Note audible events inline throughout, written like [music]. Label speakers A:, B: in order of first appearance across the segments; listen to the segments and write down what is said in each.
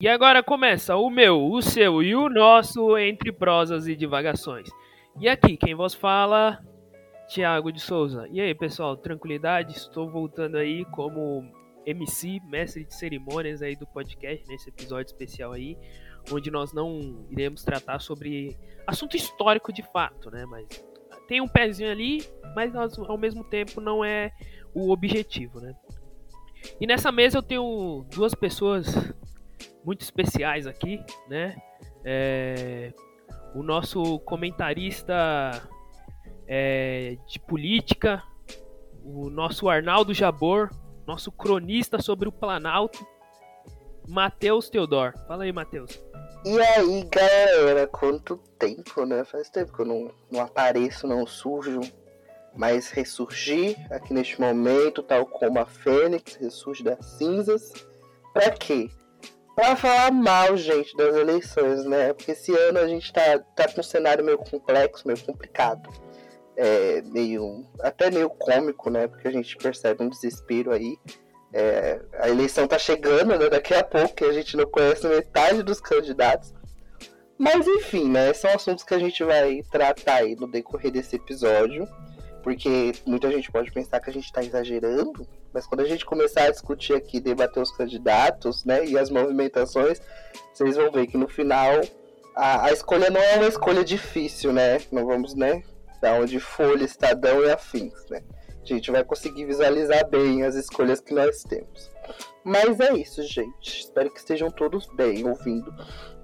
A: E agora começa o meu, o seu e o nosso entre prosas e divagações. E aqui quem vos fala, Tiago de Souza. E aí, pessoal, tranquilidade? Estou voltando aí como MC, mestre de cerimônias aí do podcast nesse episódio especial aí, onde nós não iremos tratar sobre assunto histórico de fato, né? Mas tem um pezinho ali, mas ao mesmo tempo não é o objetivo, né? E nessa mesa eu tenho duas pessoas muito especiais aqui, né? É, o nosso comentarista é, de política, o nosso Arnaldo Jabor, nosso cronista sobre o Planalto, Matheus Teodor. Fala aí, Matheus.
B: E aí, galera, quanto tempo, né? Faz tempo que eu não, não apareço, não surjo, mas ressurgi aqui neste momento, tal como a Fênix ressurge das cinzas. Pra quê? Pra falar mal, gente, das eleições, né? Porque esse ano a gente tá, tá com um cenário meio complexo, meio complicado. É, meio. até meio cômico, né? Porque a gente percebe um desespero aí. É, a eleição tá chegando, né? Daqui a pouco, que a gente não conhece metade dos candidatos. Mas enfim, né? São assuntos que a gente vai tratar aí no decorrer desse episódio. Porque muita gente pode pensar que a gente está exagerando, mas quando a gente começar a discutir aqui, debater os candidatos, né, e as movimentações, vocês vão ver que no final a, a escolha não é uma escolha difícil, né? Não vamos, né, dar onde Folha, Estadão e afins, né? A gente vai conseguir visualizar bem as escolhas que nós temos. Mas é isso, gente. Espero que estejam todos bem ouvindo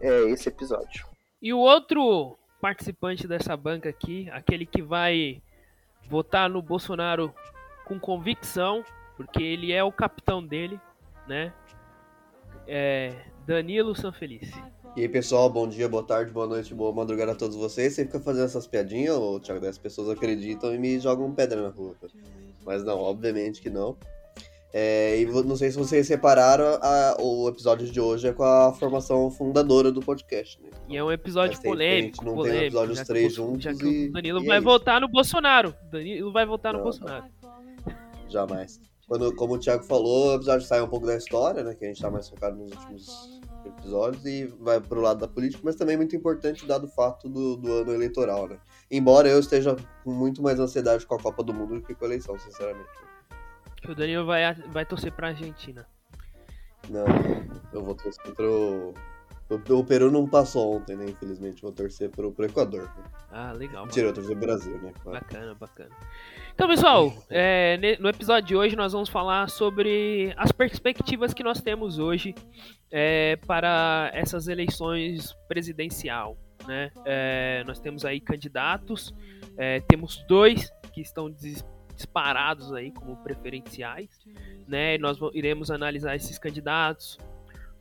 B: é, esse episódio.
A: E o outro participante dessa banca aqui, aquele que vai votar no Bolsonaro com convicção, porque ele é o capitão dele, né? É Danilo Sanfelice.
C: E aí, pessoal, bom dia, boa tarde, boa noite, boa madrugada a todos vocês. Você fica fazendo essas piadinhas, ou Thiago, as pessoas acreditam e me jogam pedra na rua. Mas não, obviamente que não. É, e não sei se vocês separaram, a, o episódio de hoje é com a formação fundadora do podcast. Né?
A: E é um episódio polêmico.
C: não
A: polêmico,
C: tem episódios três juntos.
A: Já que
C: e,
A: o Danilo
C: e
A: vai
C: é
A: votar no Bolsonaro. Danilo vai votar no
C: Não,
A: Bolsonaro.
C: Jamais. Quando, como o Thiago falou, o episódio sai um pouco da história, né? Que a gente tá mais focado nos últimos episódios e vai pro lado da política, mas também é muito importante dado o fato do, do ano eleitoral, né? Embora eu esteja com muito mais ansiedade com a Copa do Mundo do que com a eleição, sinceramente.
A: O Danilo vai, vai torcer pra Argentina.
C: Não, eu vou torcer pro. O, o Peru não passou ontem, né? Infelizmente, vou torcer pro, pro Equador. Né?
A: Ah, legal.
C: Mentira, eu torcer pro Brasil, né? Claro.
A: Bacana, bacana. Então, pessoal, é, no episódio de hoje nós vamos falar sobre as perspectivas que nós temos hoje é, para essas eleições presidencial. Né? É, nós temos aí candidatos, é, temos dois que estão dis- disparados aí como preferenciais. Né? Nós iremos analisar esses candidatos,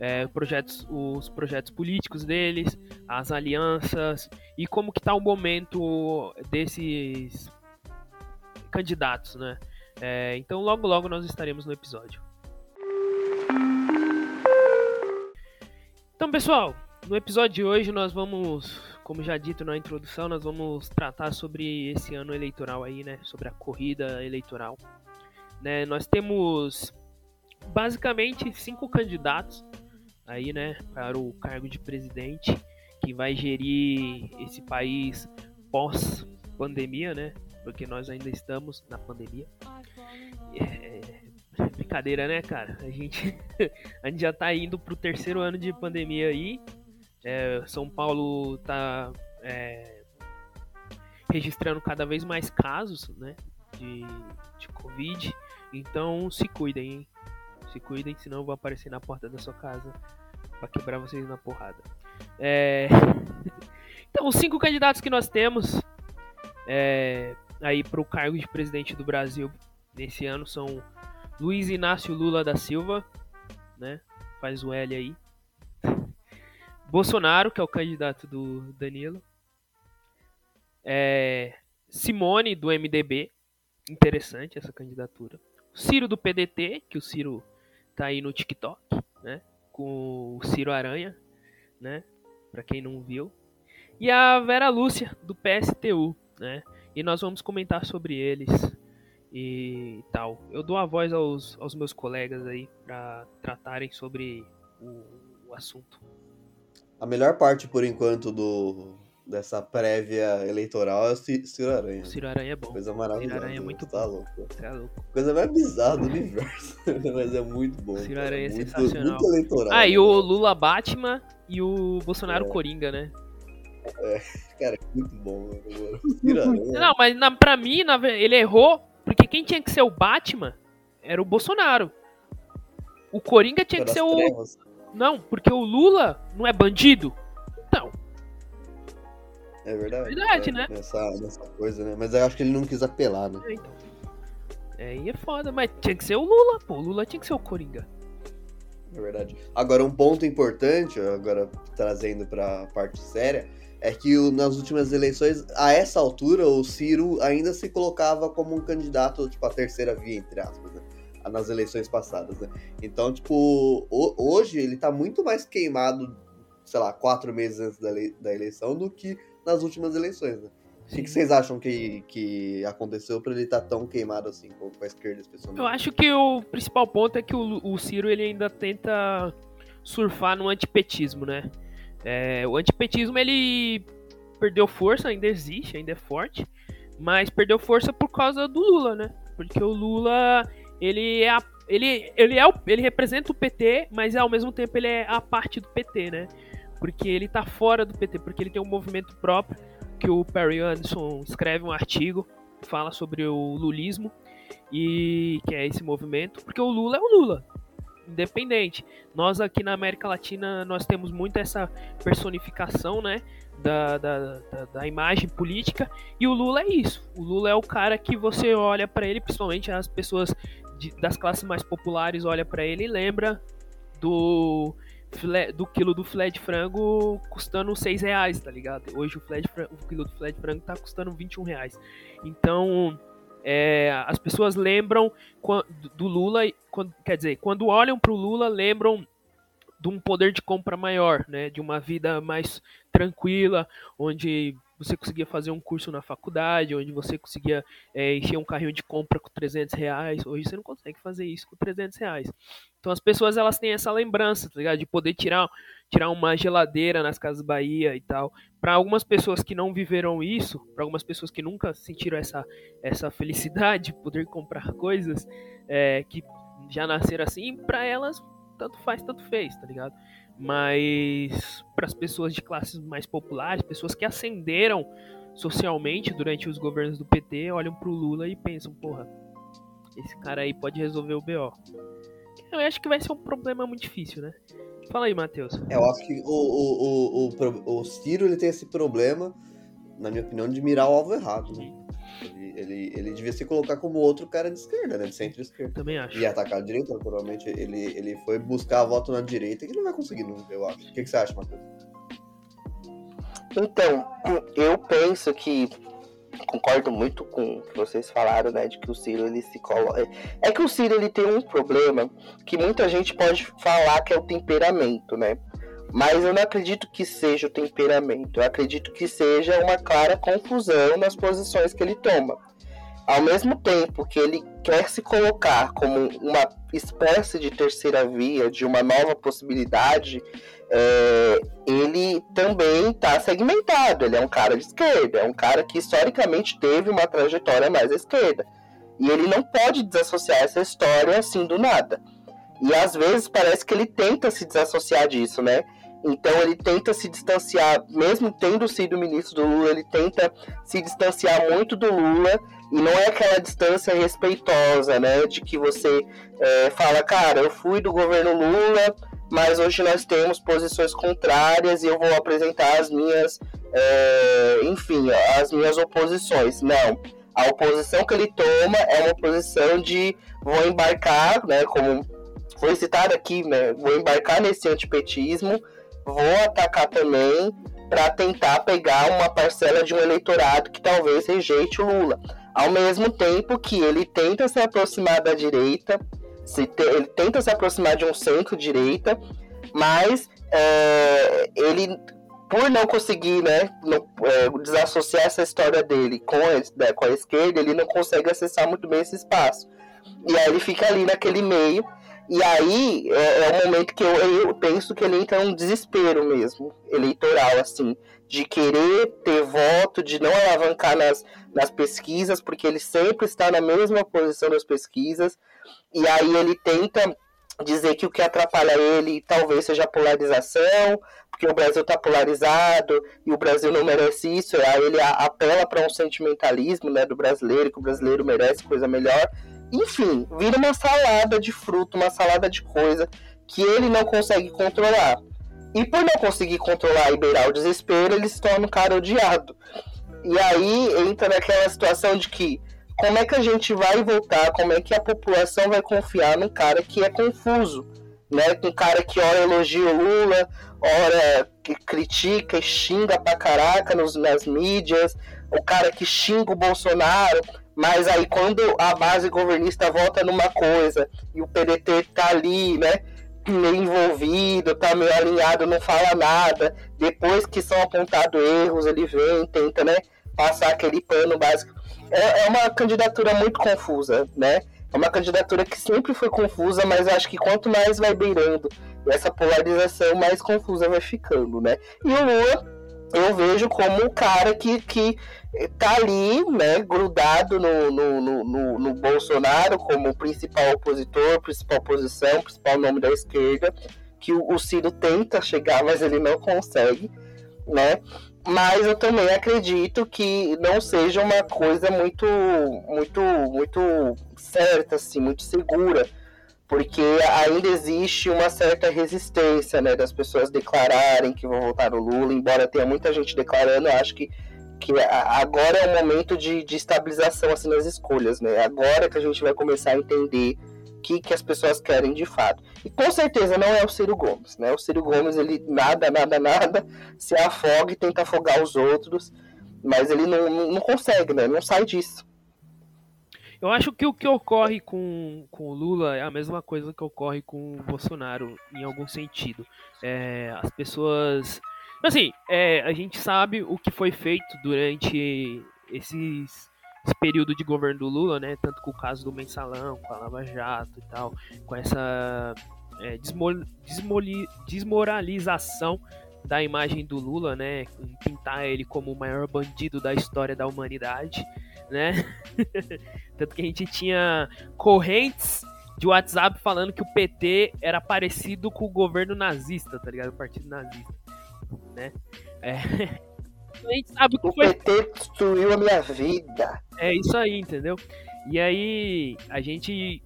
A: é, projetos, os projetos políticos deles, as alianças e como que está o momento desses candidatos, né? É, então logo logo nós estaremos no episódio. Então pessoal, no episódio de hoje nós vamos, como já dito na introdução, nós vamos tratar sobre esse ano eleitoral aí, né? Sobre a corrida eleitoral. Né? Nós temos basicamente cinco candidatos aí, né? Para o cargo de presidente que vai gerir esse país pós pandemia, né? Porque nós ainda estamos na pandemia. É, brincadeira, né, cara? A gente, [laughs] a gente já tá indo pro terceiro ano de pandemia aí. É, São Paulo tá é, registrando cada vez mais casos, né? De, de Covid. Então se cuidem, hein? Se cuidem, senão eu vou aparecer na porta da sua casa pra quebrar vocês na porrada. É... [laughs] Então, os cinco candidatos que nós temos é, aí para o cargo de presidente do Brasil nesse ano são Luiz Inácio Lula da Silva, né? Faz o L aí. [laughs] Bolsonaro, que é o candidato do Danilo. É, Simone, do MDB. Interessante essa candidatura. Ciro do PDT, que o Ciro tá aí no TikTok, né? Com o Ciro Aranha, né? Pra quem não viu. E a Vera Lúcia, do PSTU, né? E nós vamos comentar sobre eles e tal. Eu dou a voz aos, aos meus colegas aí para tratarem sobre o, assunto.
C: A melhor parte, por enquanto, do, dessa prévia eleitoral é o Ciro Aranha.
A: O Ciro Aranha é bom.
C: Coisa maravilhosa.
A: Ciro Aranha é muito
C: tá
A: bom.
C: louco.
A: Você é louco.
C: Coisa mais bizarra do universo. [laughs] Mas é muito bom.
A: Ciro. Aranha é
C: muito,
A: sensacional.
C: Muito eleitoral.
A: Ah, e
C: né?
A: o Lula Batman e o Bolsonaro
C: É.
A: Coringa, né? [laughs]
C: Cara, é muito bom. né, mano? O.
A: Não, mas na, pra mim, na ele errou, porque quem tinha que ser o Batman era o Bolsonaro. O Coringa tinha
C: é
A: que ser o.
C: trevas.
A: Não, porque o Lula não é bandido. Não.
C: É verdade.
A: Verdade,
C: é,
A: né?
C: Nessa, nessa coisa, né? Mas eu acho que ele não quis apelar, né?
A: É, então. É, aí é foda, mas tinha que ser o Lula, pô. O Lula tinha que ser o Coringa.
C: É verdade. Agora, um ponto importante, agora trazendo pra parte séria, é que o- nas últimas eleições, a essa altura, o Ciro ainda se colocava como um candidato, tipo, a terceira via, entre aspas, né? Nas eleições passadas, né? Então, tipo, ho- hoje ele tá muito mais queimado, sei lá, quatro meses antes da, ele- da eleição do que nas últimas eleições, né? O que, vocês acham que, que aconteceu pra ele estar tão queimado assim, com a esquerda especialmente?
A: Eu acho que o principal ponto é que o, o Ciro ele ainda tenta surfar no antipetismo, né? É, o antipetismo ele perdeu força, ainda existe, ainda é forte, mas perdeu força por causa do Lula, né? Porque o Lula ele é a- ele, ele, é o, ele representa o PT, mas ao mesmo tempo ele é a parte do PT, né? Porque ele tá fora do PT, porque ele tem um movimento próprio, que o Perry Anderson escreve um artigo, fala sobre o lulismo, e que é esse movimento, porque o Lula é o Lula, independente. Nós aqui na América Latina, nós temos muito essa personificação, né, da, da, da, da imagem política, e o Lula é isso. O Lula é o cara que você olha pra ele, principalmente as pessoas de- das classes mais populares olha pra ele e lembra do filé- do quilo do filé de frango custando 6 reais, tá ligado? Hoje o, filé de frango, o quilo do filé de frango tá custando 21 reais. Então, é, as pessoas lembram do Lula, quer dizer, quando olham pro Lula, lembram de um poder de compra maior, né? De uma vida mais tranquila, onde você conseguia fazer um curso na faculdade, onde você conseguia é, encher um carrinho de compra com 300 reais. Hoje você não consegue fazer isso com 300 reais. Então as pessoas elas têm essa lembrança, tá ligado? De poder tirar, tirar uma geladeira nas casas Bahia e tal. Para algumas pessoas que não viveram isso, para algumas pessoas que nunca sentiram essa, essa felicidade de poder comprar [laughs] coisas é, que já nasceram assim, para elas tanto faz, tanto fez, tá ligado? Mas para as pessoas de classes mais populares, pessoas que ascenderam socialmente durante os governos do PT, olham pro Lula e pensam, porra, esse cara aí pode resolver o BO. Eu acho que vai ser um problema muito difícil, né? Fala aí, Matheus.
C: É, eu acho que o, o, o, o, o Ciro ele tem esse problema, na minha opinião, de mirar o alvo errado. Né? Ele, ele, ele devia se colocar como outro cara de esquerda, né? De centro-esquerda.
A: Também acho.
C: E atacar a direita, naturalmente. Ele, ele foi buscar voto na direita que não vai conseguir nunca, eu acho. O que, que você acha, Matheus?
B: Então, eu penso que concordo muito com o que vocês falaram, né, de que o Ciro ele se coloca. É que o Ciro ele tem um problema que muita gente pode falar que é o temperamento, né? Mas eu não acredito que seja o temperamento. Eu acredito que seja uma clara confusão nas posições que ele toma. Ao mesmo tempo que ele quer se colocar como uma espécie de terceira via, de uma nova possibilidade, é, ele também está segmentado. Ele é um cara de esquerda, é um cara que historicamente teve uma trajetória mais à esquerda. E ele não pode desassociar essa história assim do nada. E às vezes parece que ele tenta se desassociar disso, né? Então ele tenta se distanciar, mesmo tendo sido ministro do Lula, ele tenta se distanciar muito do Lula. E não é aquela distância respeitosa, né? De que você é, fala, cara, eu fui do governo Lula, mas hoje nós temos posições contrárias e eu vou apresentar as minhas, é, enfim, as minhas oposições. Não. A oposição que ele toma é uma posição de vou embarcar, né? Como foi citado aqui, né? Vou embarcar nesse antipetismo, vou atacar também para tentar pegar uma parcela de um eleitorado que talvez rejeite o Lula. Ao mesmo tempo que ele tenta se aproximar da direita, se te, ele tenta se aproximar de um centro-direita, mas é, ele, por não conseguir né, é, desassociar essa história dele com a, né, com a esquerda, ele não consegue acessar muito bem esse espaço. E aí ele fica ali naquele meio. E aí é, é o momento que eu, eu penso que ele entra num desespero mesmo, eleitoral, assim, de querer ter voto, de não alavancar nas, nas pesquisas, porque ele sempre está na mesma posição das pesquisas, e aí ele tenta dizer que o que atrapalha ele talvez seja a polarização, porque o Brasil está polarizado e o Brasil não merece isso, aí ele apela para um sentimentalismo né, do brasileiro, que o brasileiro merece coisa melhor. Enfim, vira uma salada de fruto, uma salada de coisa que ele não consegue controlar. E por não conseguir controlar e beirar o desespero, ele se torna um cara odiado. E aí entra naquela situação de que como é que a gente vai voltar, como é que a população vai confiar num cara que é confuso, né? Um cara que ora elogia o Lula, ora que critica e xinga pra caraca nos, nas mídias, o cara que xinga o Bolsonaro, mas aí quando a base governista volta numa coisa e o PDT tá ali, né? meio envolvido, tá meio alinhado, não fala nada. Depois que são apontados erros, ele vem, tenta, né, passar aquele pano básico é, é uma candidatura muito confusa, né? É uma candidatura que sempre foi confusa, mas acho que quanto mais vai beirando essa polarização, mais confusa vai ficando, né? E o Lula eu vejo como um cara que, que tá ali, né, grudado no, no, no, no, Bolsonaro como principal opositor, principal posição, principal nome da esquerda, que o, o Ciro tenta chegar, mas ele não consegue, né? mas eu também acredito que não seja uma coisa muito muito muito certa assim muito segura porque ainda existe uma certa resistência né das pessoas declararem que vão votar no Lula embora tenha muita gente declarando eu acho que que agora é o momento de, de estabilização assim nas escolhas né agora que a gente vai começar a entender que, que as pessoas querem de fato. E com certeza não é o Ciro Gomes, né? O Ciro Gomes, ele nada, nada, nada, se afoga e tenta afogar os outros, mas ele não, não consegue, né? Não sai disso.
A: Eu acho que o que ocorre com, com o Lula é a mesma coisa que ocorre com o Bolsonaro, em algum sentido. É, as pessoas. Assim, é, a gente sabe o que foi feito durante esses esse período de governo do Lula, né, tanto com o caso do Mensalão, com a Lava Jato e tal, com essa é, desmoli, desmoralização da imagem do Lula, né, pintar ele como o maior bandido da história da humanidade, né, [laughs] tanto que a gente tinha correntes de WhatsApp falando que o PT era parecido com o governo nazista, tá ligado? O partido nazista, né? É, [laughs]
B: a gente sabe que o foi... PT destruiu a minha vida.
A: É isso aí, entendeu? E aí a gente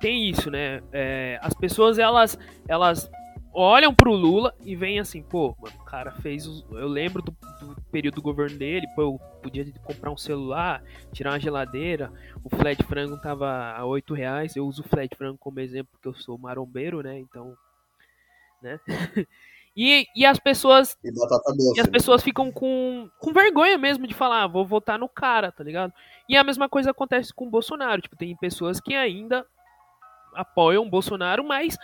A: tem isso, né? É, as pessoas elas elas olham pro Lula e vêm assim, pô, mano, o cara fez. Os... Eu lembro do, do, período do governo dele, pô, eu podia comprar um celular, tirar uma geladeira, o flat frango tava a 8 reais. Eu uso o flat frango como exemplo porque eu sou marombeiro, né? Então. Né? [laughs] E, e as pessoas.
C: E doce.
A: E as né? pessoas ficam com, com vergonha mesmo de falar, ah, vou votar no cara, tá ligado? E a mesma coisa acontece com o Bolsonaro. Tipo, tem pessoas que ainda apoiam o Bolsonaro, mas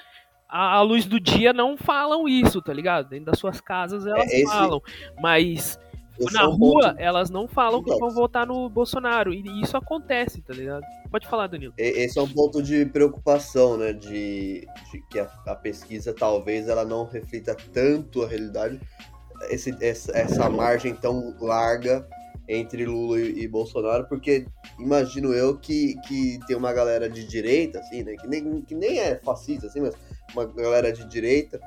A: à luz do dia não falam isso, tá ligado? Dentro das suas casas elas é, esse... falam. Mas esse na é rua, ponto. elas não falam que vão votar no Bolsonaro. E isso acontece, tá ligado? Pode falar, Danilo.
C: Esse é um ponto de preocupação, né? De, de que a, a, pesquisa talvez ela não reflita tanto a realidade. Esse, essa, essa margem tão larga entre Lula e, e, Bolsonaro, porque imagino eu que, que tem uma galera de direita, assim, né? Que nem, que nem é fascista, assim, mas uma galera de direita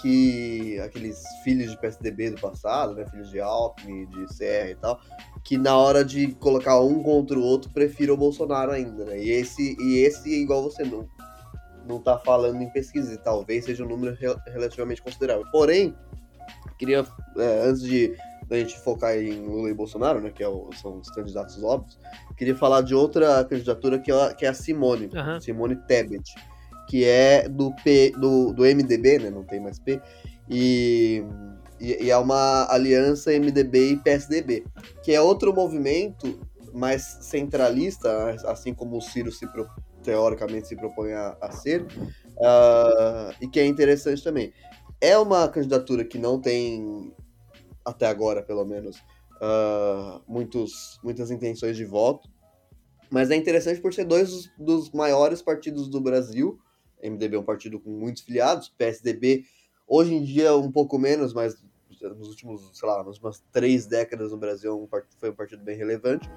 C: que aqueles filhos de PSDB do passado, né, filhos de Alckmin, de Serra e tal, que na hora de colocar um contra o outro prefira o Bolsonaro ainda, né? E esse, e esse igual você não não tá falando em pesquisa, e talvez seja um número relativamente considerável. Porém, queria é, antes de a gente focar em Lula e Bolsonaro, né, que é o, são os candidatos óbvios, queria falar de outra candidatura que é, que é a Simone, uhum. Simone Tebet que é do P do, do MDB, né? Não tem mais P. E, e, e, é uma aliança MDB e PSDB, que é outro movimento mais centralista, assim como o Ciro se teoricamente se propõe a, a ser, uh, e que é interessante também. É uma candidatura que não tem, até agora pelo menos, uh, muitos, muitas intenções de voto, mas é interessante por ser dois dos, dos maiores partidos do Brasil MDB é um partido com muitos filiados, PSDB hoje em dia um pouco menos, mas nos últimos, sei lá, nas últimas três décadas no Brasil é foi um partido bem relevante.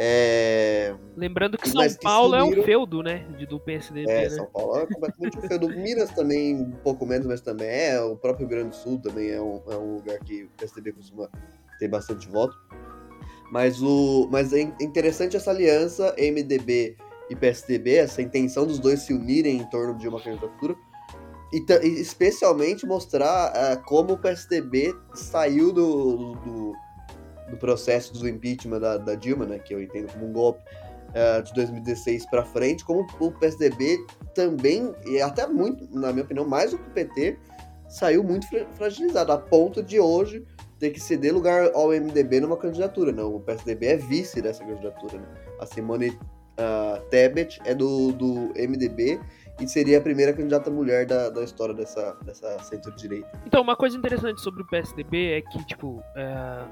C: É...
A: Lembrando que São Paulo é um feudo, né? Do PSDB.
C: É,
A: né?
C: São Paulo é completamente um feudo. Minas também, um pouco menos, mas também é. O próprio Rio Grande do Sul também é um, é um lugar que o PSDB costuma ter bastante voto. Mas, o, mas é interessante essa aliança MDB e PSDB, essa intenção dos dois se unirem em torno de uma candidatura. E, especialmente mostrar uh, como o PSDB saiu do, do do processo do impeachment da, da Dilma, né, que eu entendo como um golpe, uh, de 2016 para frente, como o PSDB também, e até muito, na minha opinião, mais do que o PT, saiu muito fragilizado, a ponto de hoje ter que ceder lugar ao MDB numa candidatura. Não, o PSDB é vice dessa candidatura. Né? A Simone uh, Tebet é do, do MDB e seria a primeira candidata mulher da, da história dessa, dessa centro-direita.
A: Então, uma coisa interessante sobre o PSDB é que, tipo, é...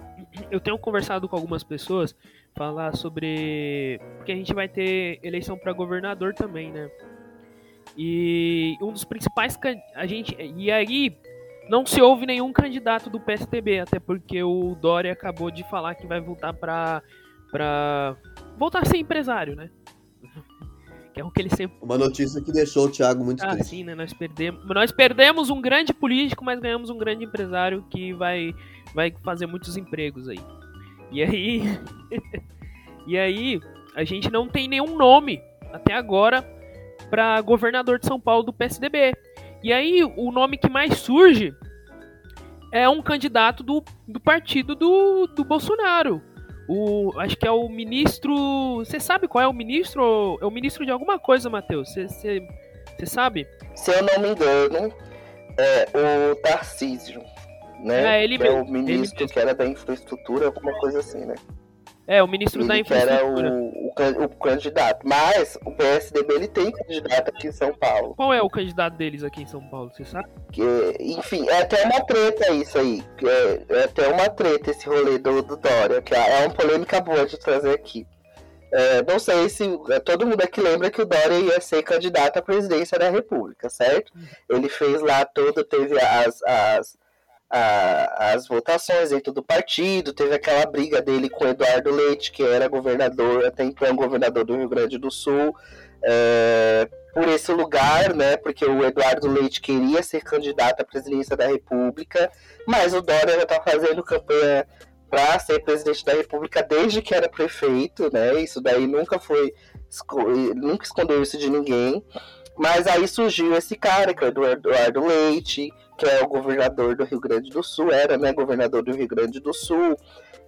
A: eu tenho conversado com algumas pessoas falar sobre. Porque a gente vai ter eleição para governador também, né? E um dos principais. A gente... E aí, não se ouve nenhum candidato do PSDB, até porque o Dória acabou de falar que vai voltar para. Voltar a ser empresário, né? [laughs] que é o que ele sempre.
C: Uma notícia que deixou o Thiago muito
A: ah,
C: triste.
A: sim, né? Nós perdemos, nós perdemos um grande político, mas ganhamos um grande empresário que vai, vai fazer muitos empregos aí. E aí. [laughs] e aí, a gente não tem nenhum nome até agora para governador de São Paulo do PSDB. E aí, o nome que mais surge é um candidato do, do partido do, do Bolsonaro o, acho que é o ministro. Você sabe qual é o ministro? É o ministro de alguma coisa, Matheus. Você sabe?
B: Se eu não me engano, é o Tarcísio. Né?
A: É, ele
B: é o ministro ele... que era da infraestrutura, alguma coisa assim, né?
A: É, o ministro
B: ele
A: da infraestrutura.
B: era o, o, o, candidato. Mas o PSDB ele tem candidato aqui em São Paulo.
A: Qual é o candidato deles aqui em São Paulo, você sabe?
B: Que, enfim, é até uma treta isso aí. É, é até uma treta esse rolê do, do Dória, que é uma polêmica boa de trazer aqui. É, não sei se é, todo mundo aqui lembra que o Dória ia ser candidato à presidência da República, certo? Uhum. Ele fez lá todo, teve as, as a, as votações dentro do partido, teve aquela briga dele com Eduardo Leite, que era governador, até então governador do Rio Grande do Sul, é, por esse lugar, né? Porque o Eduardo Leite queria ser candidato à presidência da República, mas o Dória já está fazendo campanha para ser presidente da República desde que era prefeito, né? Isso daí nunca foi, nunca escondeu isso de ninguém. Mas aí surgiu esse cara, que é o Eduardo Leite, que é o governador do Rio Grande do Sul, era, né, governador do Rio Grande do Sul.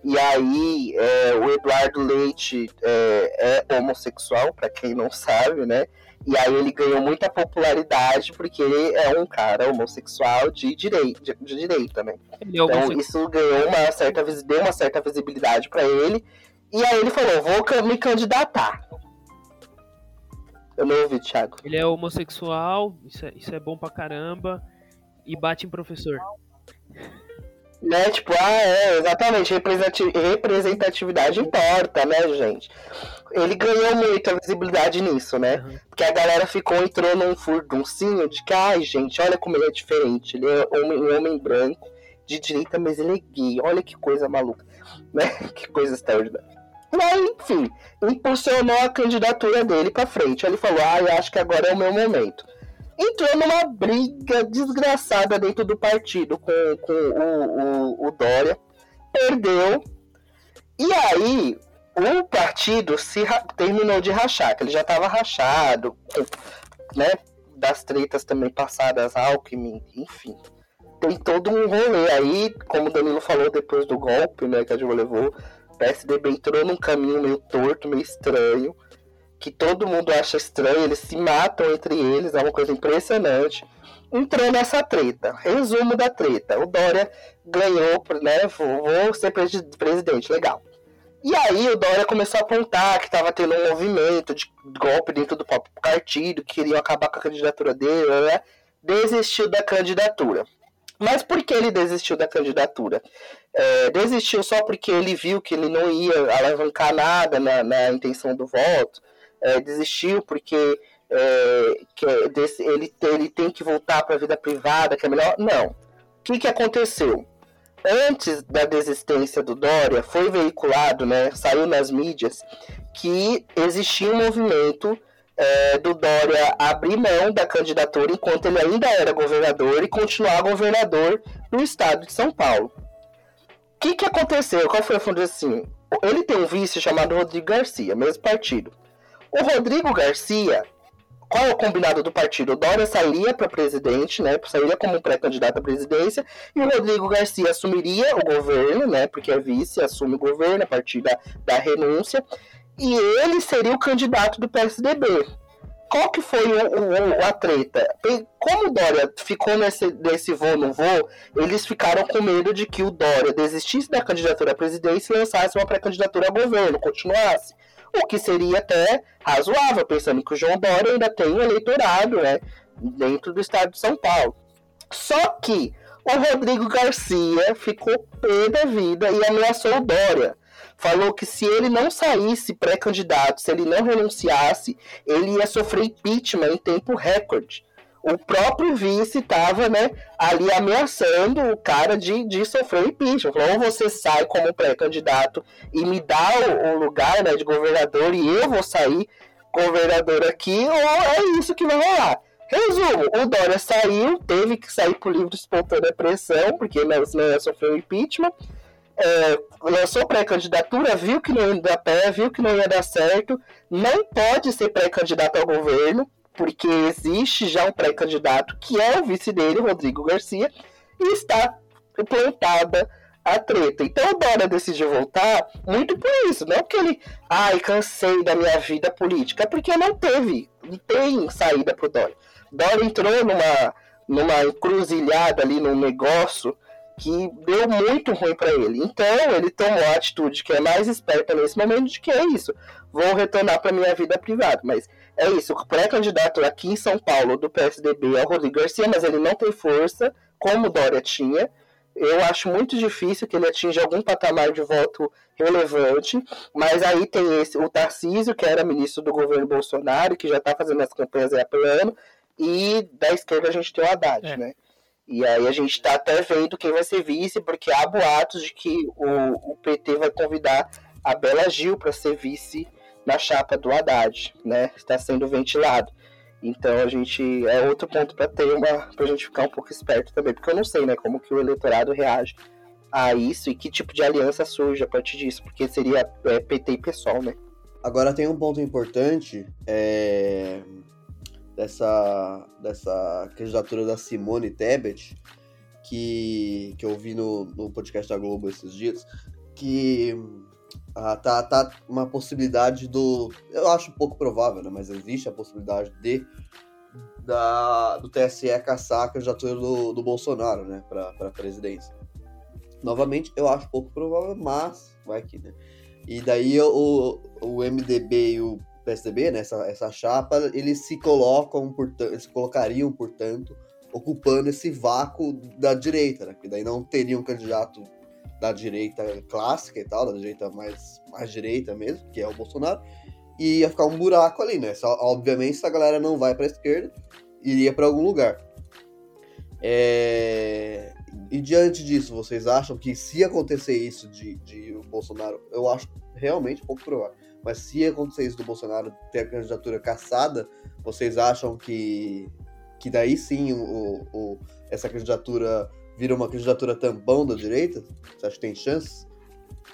B: E aí, é, o Eduardo Leite é, é homossexual, para quem não sabe, né? E aí ele ganhou muita popularidade porque ele é um cara homossexual de direita, de, de direita né? É então isso ganhou uma certa, deu uma certa visibilidade para ele. E aí ele falou, vou me candidatar. Eu não ouvi, Thiago.
A: Ele é homossexual, isso é, isso é bom pra caramba e bate em professor.
B: Né, tipo, ah, é, exatamente, representatividade importa, né, gente? Ele ganhou muita visibilidade nisso, né? Uhum. Porque a galera ficou, entrou num furduncinho de que, ai, gente, olha como ele é diferente. Ele é homem, um homem branco, de direita, mas ele é gay. Olha que coisa maluca, [laughs] né? Que coisa extraordinária. Mas, enfim, impulsionou a candidatura dele pra frente. Ele falou, ah, eu acho que agora é o meu momento entrou numa briga desgraçada dentro do partido com, com o, o, o Dória, perdeu, e aí o partido se terminou de rachar, que ele já estava rachado, né, das tretas também passadas, Alckmin, enfim. Tem todo um rolê aí, como o Danilo falou depois do golpe, né, que a Dilma levou, o PSDB entrou num caminho meio torto, meio estranho, que todo mundo acha estranho, eles se matam entre eles, é uma coisa impressionante. Entrou nessa treta. Resumo da treta. O Dória ganhou, né? Vou, vou ser presidente, legal. E aí o Dória começou a apontar que estava tendo um movimento de golpe dentro do próprio partido, que queriam acabar com a candidatura dele, né? Desistiu da candidatura. Mas por que ele desistiu da candidatura? É, desistiu só porque ele viu que ele não ia alavancar nada na, na intenção do voto? É, desistiu porque é, que é desse, ele, ele tem que voltar para a vida privada, que é melhor. Não. O que, que aconteceu? Antes da desistência do Dória, foi veiculado, né, saiu nas mídias, que existia um movimento é, do Dória abrir mão da candidatura enquanto ele ainda era governador e continuar governador do estado de São Paulo. O que, que aconteceu? Qual foi a assim? Ele tem um vice chamado Rodrigo Garcia, mesmo partido. O Rodrigo Garcia, qual é o combinado do partido? O Dória sairia para presidente, né? Sairia como pré-candidato à presidência, e o Rodrigo Garcia assumiria o governo, né? Porque é vice, assume o governo a partir da, da renúncia, e ele seria o candidato do PSDB. Qual que foi o, o, a treta? Como o Dória ficou nesse, nesse voo no voo, eles ficaram com medo de que o Dória desistisse da candidatura à presidência e lançasse uma pré-candidatura ao governo, continuasse. O que seria até razoável, pensando que o João Dória ainda tem um eleitorado né, dentro do estado de São Paulo. Só que o Rodrigo Garcia ficou pé da vida e ameaçou o Dória falou que se ele não saísse pré-candidato, se ele não renunciasse, ele ia sofrer impeachment em tempo recorde. O próprio vice estava né, ali ameaçando o cara de, de sofrer impeachment. Falou, ou você sai como pré-candidato e me dá o, o lugar né, de governador e eu vou sair governador aqui, ou é isso que vai rolar. Resumo, o Dória saiu, teve que sair por livre espontânea pressão, porque senão ia sofrer impeachment é, lançou pré-candidatura, viu que não ia dar pé, viu que não ia dar certo, não pode ser pré-candidato ao governo, porque existe já um pré-candidato que é o vice dele, Rodrigo Garcia, e está plantada a treta. Então o Dória decidiu voltar muito por isso, não porque ele, ai, cansei da minha vida política, é porque não teve, não tem saída pro Dória. Dória entrou numa, numa encruzilhada ali, num negócio que deu muito ruim para ele. Então ele tomou a atitude que é mais esperta nesse momento de que é isso. Vou retornar para minha vida privada, mas é isso. O pré-candidato aqui em São Paulo do PSDB é o Rodrigo Garcia, mas ele não tem força como o Dória tinha. Eu acho muito difícil que ele atinja algum patamar de voto relevante, mas aí tem esse, o Tarcísio, que era ministro do governo Bolsonaro, que já está fazendo as campanhas aí plano, e da esquerda a gente tem o Haddad, é. né? E aí a gente está até vendo quem vai ser vice, porque há boatos de que o, o PT vai convidar a Bela Gil para ser vice na chapa do Haddad, né? Está sendo ventilado. Então a gente é outro ponto para ter uma para a gente ficar um pouco esperto também, porque eu não sei, né, como que o eleitorado reage a isso e que tipo de aliança surge a partir disso, porque seria é, PT e PSOL, né?
C: Agora tem um ponto importante, é dessa, dessa candidatura da Simone Tebet, que, que eu vi no, no podcast da Globo esses dias, que ah, tá, tá uma possibilidade do. Eu acho pouco provável, né? Mas existe a possibilidade de da, do TSE caçar a candidatura do, do Bolsonaro, né? Pra, pra presidência. Novamente, eu acho pouco provável, mas vai que, né? E daí o, o MDB e o PSDB, né, essa, essa chapa, eles se colocam, portanto, eles colocariam, portanto, ocupando esse vácuo da direita, né? Que daí não teria um candidato da direita clássica e tal, da direita mais, mais direita mesmo, que é o Bolsonaro, e ia ficar um buraco ali, né? Só, obviamente, se a galera não vai para a esquerda, iria para algum lugar. É... E diante disso, vocês acham que se acontecer isso de, de o Bolsonaro, eu acho realmente pouco provável mas se acontecer isso do Bolsonaro ter a candidatura caçada, vocês acham que, que daí sim o, o, essa candidatura vira uma candidatura tampão da direita? Você acha que tem chances?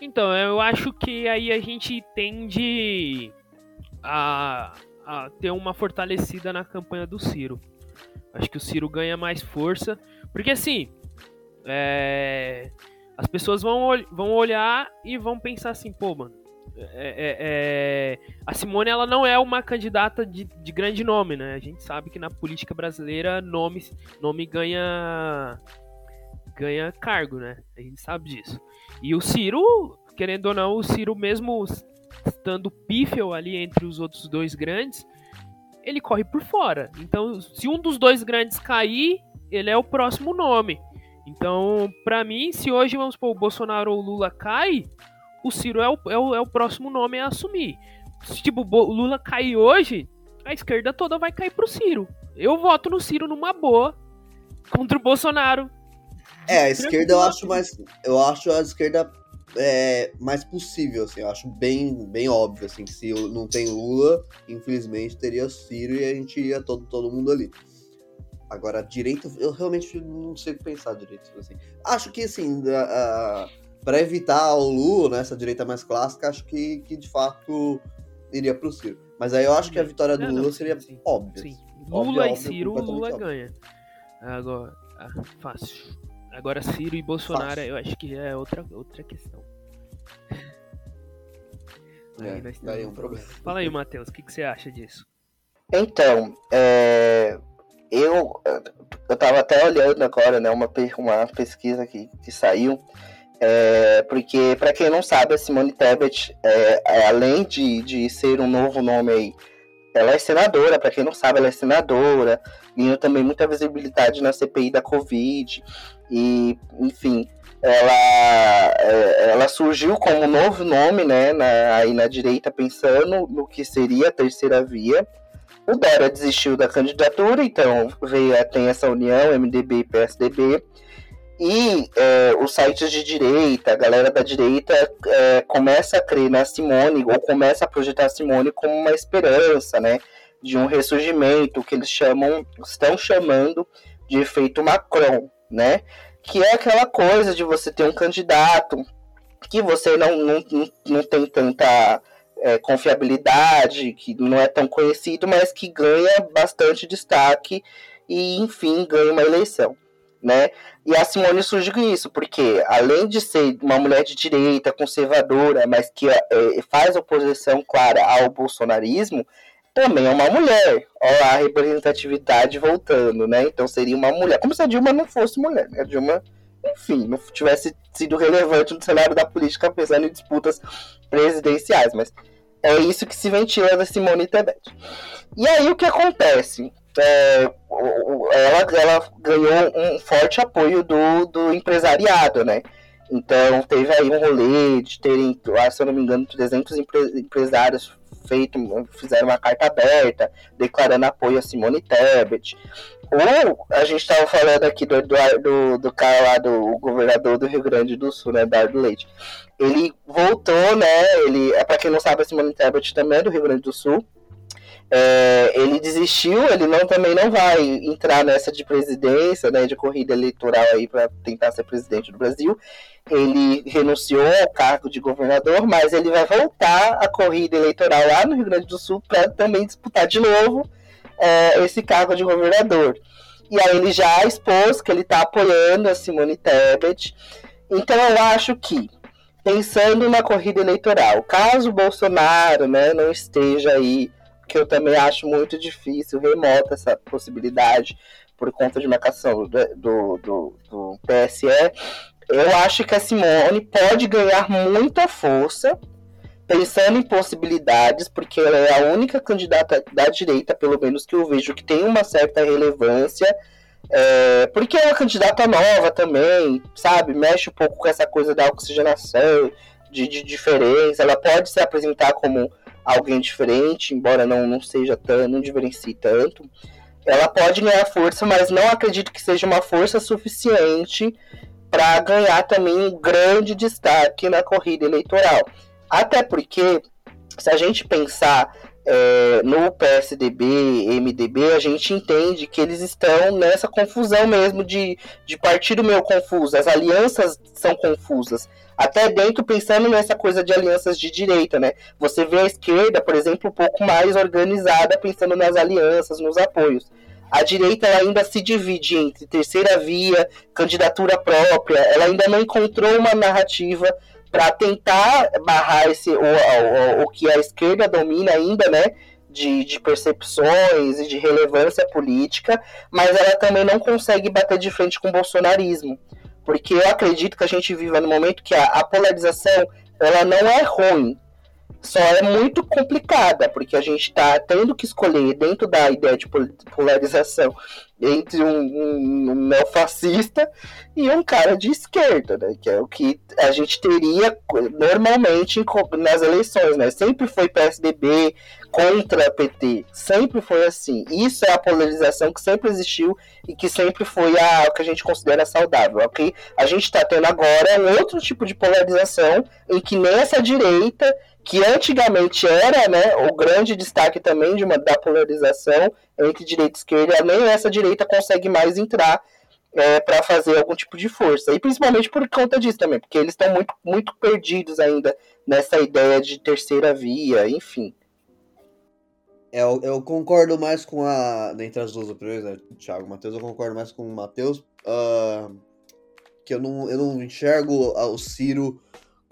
A: Então, eu acho que aí a gente tende a, a ter uma fortalecida na campanha do Ciro. Acho que o Ciro ganha mais força, porque assim, é, as pessoas vão, vão olhar e vão pensar assim, pô, mano, é, é, é, a Simone ela não é uma candidata de, de, grande nome, né? A gente sabe que na política brasileira nome, nome ganha ganha cargo, né? A gente sabe disso. E o Ciro, querendo ou não, o Ciro mesmo estando pífel ali entre os outros dois grandes, ele corre por fora. Então, se um dos dois grandes cair, ele é o próximo nome. Então, para mim, se hoje vamos supor o Bolsonaro ou o Lula cai, o Ciro é o, é o, é o próximo nome a assumir. Se tipo, o Lula cair hoje, a esquerda toda vai cair pro Ciro. Eu voto no Ciro numa boa contra o Bolsonaro.
C: É, a esquerda eu acho mais. Eu acho a esquerda é, mais possível, assim. Eu acho bem, bem óbvio, assim, que se não tem Lula, infelizmente teria Ciro e a gente iria todo, todo mundo ali. Agora, direito, eu realmente não sei pensar direito, assim. Acho que, assim, para evitar o Lula, né, essa direita mais clássica, acho que, que de fato iria pro Ciro. Mas aí eu acho que a vitória do Lula seria sim, óbvia. Sim.
A: Lula e Ciro, Lula ganha. Agora, ah, fácil. Agora Ciro e Bolsonaro, fácil. eu acho que é outra, outra questão.
C: É, nós daí é um problema.
A: Fala aí, Matheus, o que, que você acha disso?
B: Então, é, eu, eu tava até olhando agora, né, uma, uma pesquisa que, que saiu, é, porque, para quem não sabe, a Simone Tebet, é, é, além de, de ser um novo nome aí, ela é senadora, para quem não sabe, ela é senadora, ganhou também muita visibilidade na CPI da Covid, e, enfim, ela, é, ela surgiu como novo nome, né, na, aí na direita, pensando no que seria a terceira via, o Dória desistiu da candidatura, então veio, tem essa união, MDB e PSDB. E é, os sites de direita, a galera da direita é, começa a crer na Simone, ou começa a projetar a Simone como uma esperança, né? De um ressurgimento que eles chamam, estão chamando de efeito Macron, né? Que é aquela coisa de você ter um candidato que você não, não, não, tem tanta é, confiabilidade, que não é tão conhecido, mas que ganha bastante destaque e, enfim, ganha uma eleição. Né? E a Simone surge com isso, porque além de ser uma mulher de direita, conservadora, mas que é, faz oposição clara ao bolsonarismo, também é uma mulher. Olha a representatividade voltando, né? Então seria uma mulher. Como se a Dilma não fosse mulher, né? A Dilma, enfim, não tivesse sido relevante no cenário da política, pensando em disputas presidenciais, mas é isso que se ventila da Simone Tebet. E aí o que acontece? É, ela, ela ganhou um forte apoio do, do empresariado, né? Então teve aí um rolê de terem, se eu não me engano, 300 empresários feito, fizeram uma carta aberta declarando apoio a Simone Tebet. Ou a gente estava falando aqui do, do, cara lá, do governador do Rio Grande do Sul, né, Eduardo Leite. Ele voltou, né? Ele, para quem não sabe, a Simone Tebet também é do Rio Grande do Sul. É, ele desistiu, ele não também não vai entrar nessa de presidência, né, de corrida eleitoral aí para tentar ser presidente do Brasil. Ele renunciou ao cargo de governador, mas ele vai voltar à corrida eleitoral lá no Rio Grande do Sul para também disputar de novo é, esse cargo de governador. E aí ele já expôs que ele está apoiando a Simone Tebet. Então eu acho que, pensando na corrida eleitoral, caso o Bolsonaro né, não esteja aí, que eu também acho muito difícil, remota essa possibilidade por conta de marcação do, do, do, do PSE, eu acho que a Simone pode ganhar muita força pensando em possibilidades, porque ela é a única candidata da direita, pelo menos que eu vejo, que tem uma certa relevância. É, porque é uma candidata nova também, sabe? Mexe um pouco com essa coisa da oxigenação, de, de diferença. Ela pode se apresentar como alguém diferente, embora não, não seja tão, não diferencie tanto. Ela pode ganhar força, mas não acredito que seja uma força suficiente para ganhar também um grande destaque na corrida eleitoral. Até porque, se a gente pensar é, no PSDB, MDB, a gente entende que eles estão nessa confusão mesmo de, de partido meio confuso. As alianças são confusas. Até dentro, pensando nessa coisa de alianças de direita, né? Você vê a esquerda, por exemplo, um pouco mais organizada, pensando nas alianças, nos apoios. A direita ainda se divide entre terceira via, candidatura própria, ela ainda não encontrou uma narrativa para tentar barrar esse o, o, o, que a esquerda domina ainda, né? De, de percepções e de relevância política, mas ela também não consegue bater de frente com o bolsonarismo. Porque eu acredito que a gente vive no momento que a, a polarização ela não é ruim, só é muito complicada, porque a gente está tendo que escolher dentro da ideia de polarização entre um, um, um neofascista e um cara de esquerda, né? Que é o que a gente teria normalmente nas eleições, né? Sempre foi PSDB contra PT. Sempre foi assim. Isso é a polarização que sempre existiu e que sempre foi a, que a gente considera saudável. Ok? A gente está tendo agora um outro tipo de polarização em que nessa direita que antigamente era né, o grande destaque também de uma, da polarização entre direita e esquerda, nem essa direita consegue mais entrar é, para fazer algum tipo de força. E principalmente por conta disso também, porque eles estão muito, muito perdidos ainda nessa ideia de terceira via, enfim.
C: É, eu, eu concordo mais com a. Entre as duas opiniões, né, Thiago Matheus, eu concordo mais com o Matheus. Uh, que eu não, eu não enxergo o Ciro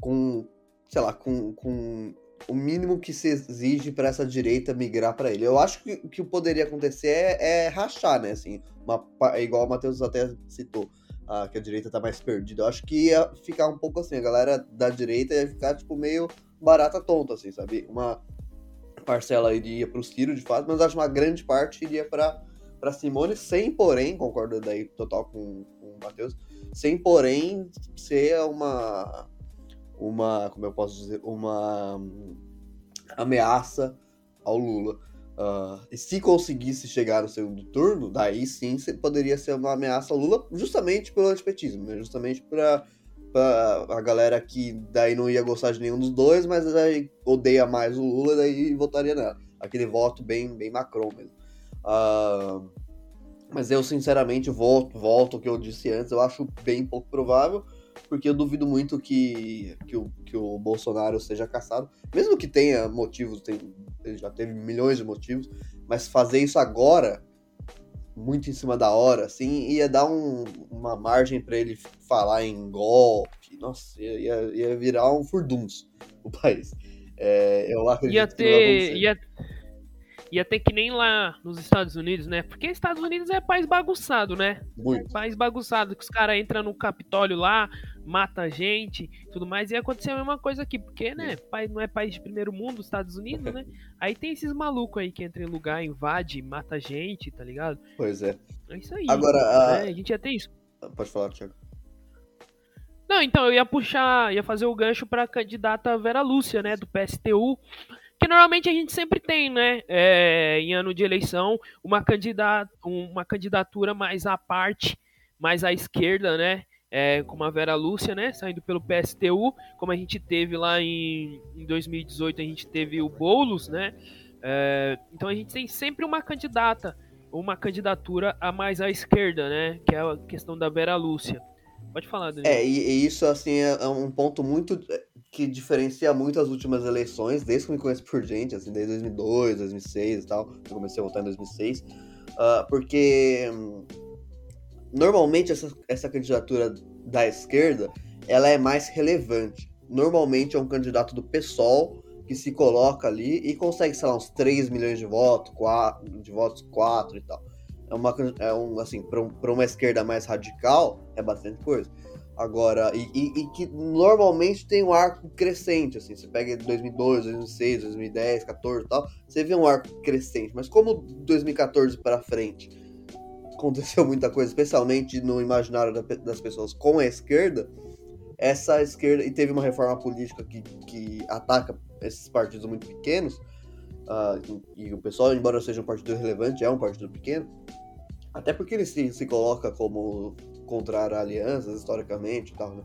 C: com. Sei lá, com, com o mínimo que se exige para essa direita migrar para ele. Eu acho que o que poderia acontecer é, é rachar, né? Assim, uma, igual o Matheus até citou, uh, que a direita tá mais perdida. Eu acho que ia ficar um pouco assim, a galera da direita ia ficar, tipo, meio barata tonta, assim, sabe? Uma parcela iria pro Ciro, de fato, mas acho que uma grande parte iria para para Simone, sem porém, concordo daí total com, com o Matheus, sem porém ser uma uma, como eu posso dizer, uma ameaça ao Lula. Uh, e se conseguisse chegar no segundo turno, daí sim poderia ser uma ameaça ao Lula, justamente pelo antipetismo, né? justamente para a galera que daí não ia gostar de nenhum dos dois, mas daí odeia mais o Lula, daí votaria nela. Aquele voto bem, bem Macron mesmo. Uh, mas eu, sinceramente, volto, volto ao que eu disse antes, eu acho bem pouco provável porque eu duvido muito que, que, o, que o Bolsonaro seja caçado. Mesmo que tenha motivos, tem, ele já teve milhões de motivos, mas fazer isso agora, muito em cima da hora, assim, ia dar um, uma margem para ele falar em golpe. Nossa, ia, ia virar um furdunço o país. É, eu acredito
A: ia ter, ia, ia ter que nem lá nos Estados Unidos, né? Porque Estados Unidos é país bagunçado, né?
C: Muito.
A: É país bagunçado, que os caras entram no Capitólio lá, mata gente, tudo mais, e acontecer a mesma coisa aqui, porque, né, país, não é país de primeiro mundo, Estados Unidos, né? [laughs] Aí tem esses malucos aí que entram em lugar, invade, mata gente, tá ligado?
C: Pois é.
A: É isso aí.
C: Agora,
A: né? a... a gente ia ter isso.
C: Pode falar, Thiago.
A: Não, então, eu ia puxar, ia fazer o gancho pra candidata Vera Lúcia, né, do PSTU, que normalmente a gente sempre tem, né, é, em ano de eleição, uma, candidata, uma candidatura mais à parte, mais à esquerda, né, é, como a Vera Lúcia, né, saindo pelo PSTU, como a gente teve lá em, em 2018, a gente teve o Boulos, né, é, então a gente tem sempre uma candidata, uma candidatura a mais à esquerda, né, que é a questão da Vera Lúcia. Pode falar, Daniel.
C: É, e, e isso, assim, é, é um ponto muito que diferencia muito as últimas eleições, desde que eu me conheço por gente, assim, desde 2002, 2006 e tal, eu comecei a votar em 2006, uh, ah, porque hum, normalmente essa, essa candidatura da esquerda, ela é mais relevante. Normalmente é um candidato do PSOL que se coloca ali e consegue, sei lá, uns 3 milhões de votos, 4, de votos 4 e tal. É uma, é um, assim, para uma esquerda mais radical, é bastante coisa. Agora, e, e, e, que normalmente tem um arco crescente, assim, você pega 2002, 2006, 2010, 14 e tal, você vê um arco crescente, mas como 2014 para frente aconteceu muita coisa, especialmente no imaginário das pessoas com a esquerda, essa esquerda, e teve uma reforma política que, que ataca esses partidos muito pequenos, uh, e o pessoal, embora seja um partido relevante, é um partido pequeno, até porque ele se, se coloca como contrário a alianças, historicamente e tal, né?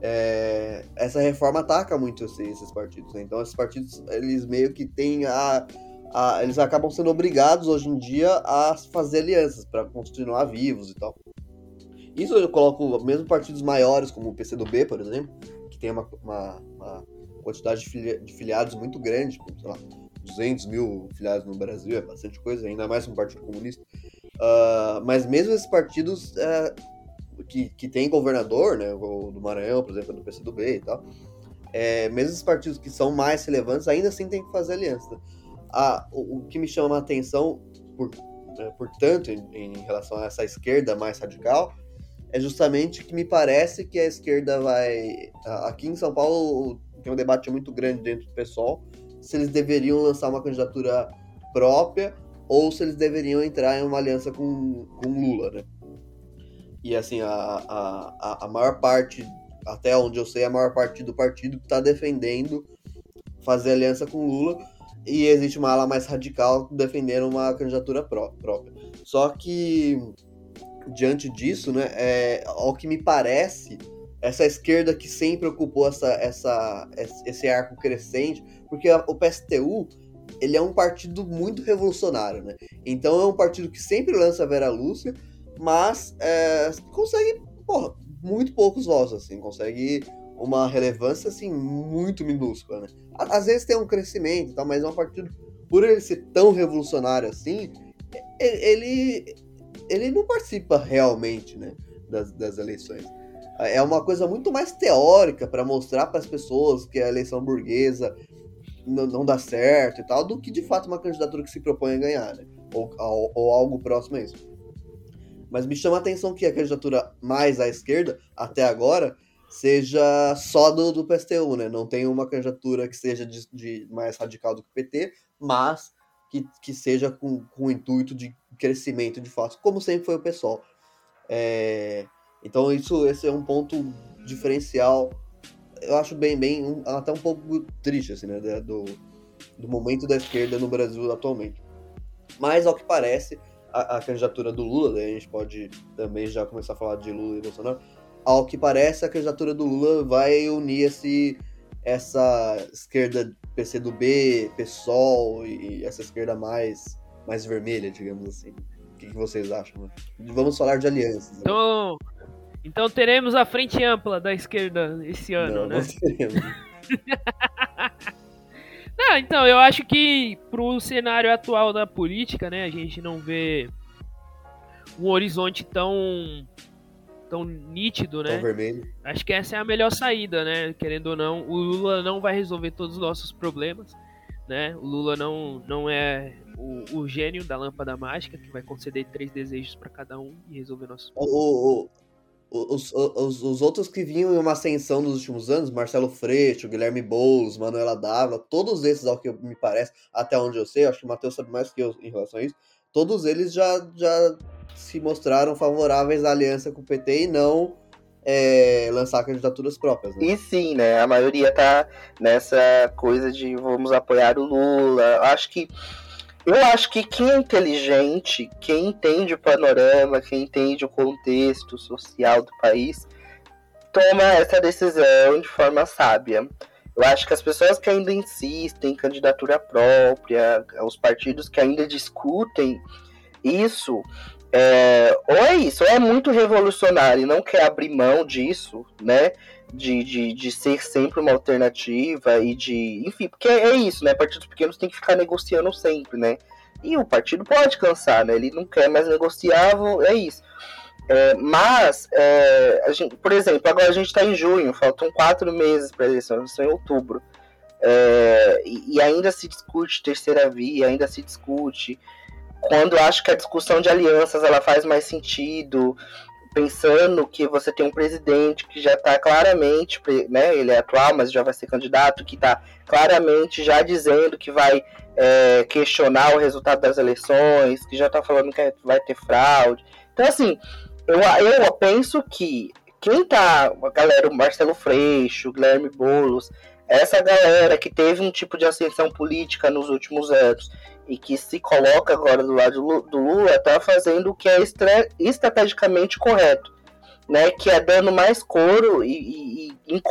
C: É, essa reforma ataca muito esses, esses partidos, né? Então esses partidos, eles meio que têm a, a, Eles acabam sendo obrigados hoje em dia a fazer alianças para continuar vivos e tal. Isso eu coloco mesmo partidos maiores, como o PCdoB, por exemplo, que tem uma, uma, uma quantidade de, filia, de, filiados muito grande, sei lá, 200 mil filiados no Brasil, é bastante coisa, ainda mais um partido comunista. Uh, mas mesmo esses partidos uh, que, que tem governador, né, o do Maranhão, por exemplo, do PCdoB e tal, é, mesmo esses partidos que são mais relevantes, ainda assim tem que fazer aliança. Ah, o, o, que me chama a atenção, por, é, portanto, em, em, relação a essa esquerda mais radical, é justamente que me parece que a esquerda vai. Aqui em São Paulo tem um debate muito grande dentro do pessoal se eles deveriam lançar uma candidatura própria ou se eles deveriam entrar em uma aliança com, com Lula, né? E assim, a, a, a maior parte, até onde eu sei, a maior parte do partido está defendendo fazer aliança com Lula. e existe uma ala mais radical defendendo uma candidatura pró própria. Só que, diante disso, né, é, ao que me parece, essa esquerda que sempre ocupou essa, essa, esse arco crescente, porque o PSTU ele é um partido muito revolucionário, né? Então é um partido que sempre lança a Vera Lúcia, mas é, consegue porra, muito poucos votos, assim, consegue uma relevância assim muito minúscula, né? Às vezes tem um crescimento, tá? mas é um partido por ele ser tão revolucionário assim, ele ele não participa realmente, né, das, das eleições. É uma coisa muito mais teórica para mostrar para as pessoas que a eleição burguesa não, não, dá certo e tal, do que de fato uma candidatura que se propõe a ganhar, né? Ou, ou, ou algo próximo a isso. Mas me chama a atenção que a candidatura mais à esquerda, até agora, seja só do, do PSTU, né? Não tem uma candidatura que seja de, de mais radical do que o PT, mas que, que seja com, com o intuito de crescimento de fato, como sempre foi o pessoal. É, então isso esse é um ponto diferencial. Eu acho bem, bem um, até um pouco triste assim, né, do, do momento da esquerda no Brasil atualmente. Mas ao que parece, a, a candidatura do Lula, daí a gente pode também já começar a falar de Lula e Bolsonaro, ao que parece, a candidatura do Lula vai unir esse, essa esquerda PCdoB, PSOL e essa esquerda mais, mais vermelha, digamos assim. O que, que vocês acham? Né? Vamos falar de alianças.
A: Né? Então, então teremos a frente ampla da esquerda esse ano, não, né? Não teremos. [laughs] não, então, eu acho que pro cenário atual da política, né, a gente não vê um horizonte tão tão nítido, né?
C: Tão vermelho.
A: Acho que essa é a melhor saída, né? Querendo ou não, o Lula não vai resolver todos os nossos problemas, né? O Lula não, não é o, o gênio da lâmpada mágica que vai conceder três desejos para cada um e resolver nossos
C: problemas. O, o, os, os, os, outros que vinham em uma ascensão nos últimos anos, Marcelo Freixo, Guilherme Boulos, Manuela Dávila, todos esses, ao que me parece, até onde eu sei, acho que o Matheus sabe mais que eu em relação a isso, todos eles já, já se mostraram favoráveis à aliança com o PT e não é, lançar candidaturas próprias. Né?
B: E sim, né? A maioria tá nessa coisa de vamos apoiar o Lula. Acho que eu acho que quem é inteligente, quem entende o panorama, quem entende o contexto social do país, toma essa decisão de forma sábia. Eu acho que as pessoas que ainda insistem em candidatura própria, os partidos que ainda discutem isso, é, ou é isso, ou é muito revolucionário e não quer abrir mão disso, né? De, de, de ser sempre uma alternativa e de. Enfim, porque é isso, né? Partidos pequenos têm que ficar negociando sempre, né? E o partido pode cansar, né? Ele não quer mais negociar, é isso. É, mas, é, gente, por exemplo, agora a gente está em junho, faltam quatro meses para a eleição, eleição em outubro. É, e, e, ainda se discute terceira via, ainda se discute quando acho que a discussão de alianças ela faz mais sentido, pensando que você tem um presidente que já está claramente, né, ele é atual, mas já vai ser candidato, que está claramente já dizendo que vai é, questionar o resultado das eleições, que já está falando que vai ter fraude. Então, assim, eu, eu penso que quem tá, a galera, o Marcelo Freixo, o Guilherme Boulos, essa galera que teve um tipo de ascensão política nos últimos anos e que se coloca agora do lado do Lula está fazendo o que é estrategicamente correto, né? Que é dando mais coro e, e, e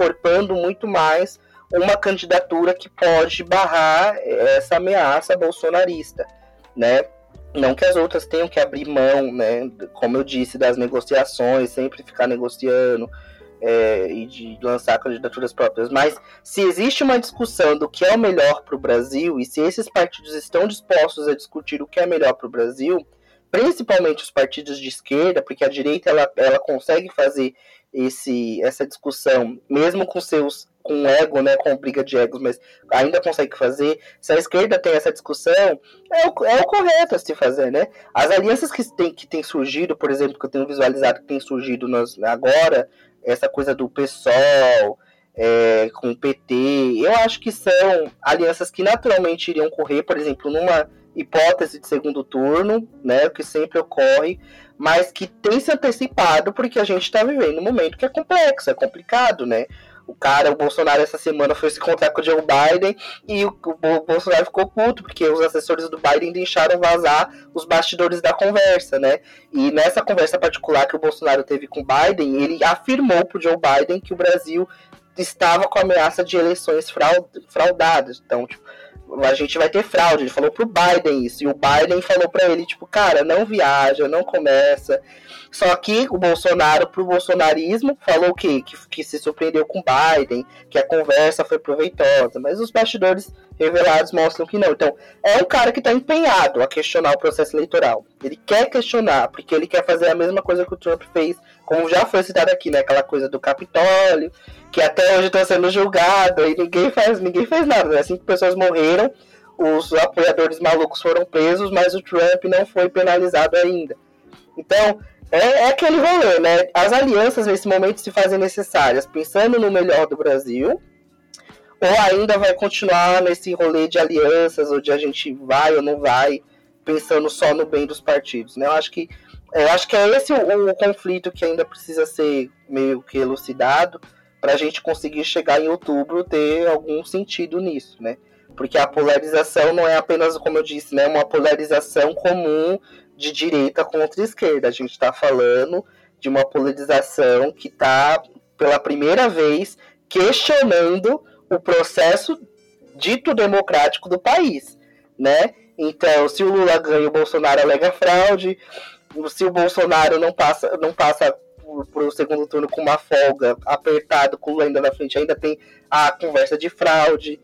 B: muito mais uma candidatura que pode barrar essa ameaça bolsonarista, né? Não que as outras tenham que abrir mão, né? Como eu disse, das negociações, sempre ficar negociando, é, e de lançar candidaturas próprias, mas se existe uma discussão do que é o melhor para o Brasil e se esses partidos estão dispostos a discutir o que é melhor para o Brasil, principalmente os partidos de esquerda, porque a direita ela, ela consegue fazer esse, essa discussão, mesmo com seus com ego, né, com briga de egos, mas ainda consegue fazer. Se a esquerda tem essa discussão, é o, é o correto a se fazer, né? As alianças que tem, que tem surgido, por exemplo, que eu tenho visualizado que tem surgido nos, agora, essa coisa do PSOL é, com o PT, eu acho que são alianças que naturalmente iriam correr, por exemplo, numa hipótese de segundo turno, né, que sempre ocorre, mas que tem se antecipado porque a gente está vivendo um momento que é complexo, é complicado, né? O cara, o Bolsonaro, essa semana foi se encontrar com o Joe Biden e o, o Bolsonaro ficou puto, porque os assessores do Biden deixaram vazar os bastidores da conversa, né? E nessa conversa particular que o Bolsonaro teve com o Biden, ele afirmou pro Joe Biden que o Brasil estava com ameaça de eleições fraudadas. Então, tipo, a gente vai ter fraude. Ele falou pro Biden isso. E o Biden falou para ele, tipo, cara, não viaja, não começa. Só que o Bolsonaro, pro bolsonarismo, falou o quê? Que, que se surpreendeu com o Biden, que a conversa foi proveitosa. Mas os bastidores revelados mostram que não. Então, é um cara que está empenhado a questionar o processo eleitoral. Ele quer questionar, porque ele quer fazer a mesma coisa que o Trump fez, como já foi citado aqui, né? Aquela coisa do Capitólio, que até hoje está sendo julgado e ninguém faz, ninguém faz nada. Né? Que pessoas morreram, os apoiadores malucos foram presos, mas o Trump não foi penalizado ainda. Então, é, é, aquele rolê, né? As alianças nesse momento se fazem necessárias, pensando no melhor do Brasil, ou ainda vai continuar nesse rolê de alianças, onde a gente vai ou não vai, pensando só no bem dos partidos, né? Eu acho que, eu acho que é esse o, o conflito que ainda precisa ser meio que elucidado, para a gente conseguir chegar em outubro ter algum sentido nisso, né? Porque a polarização não é apenas, como eu disse, né, uma polarização comum de direita contra esquerda. A gente está falando de uma polarização que está, pela primeira vez, questionando o processo dito democrático do país, né? Então, se o Lula ganha, o Bolsonaro alega fraude. Se o Bolsonaro não passa, não passa para o segundo turno com uma folga apertado, com ainda na frente, ainda tem a conversa de fraude.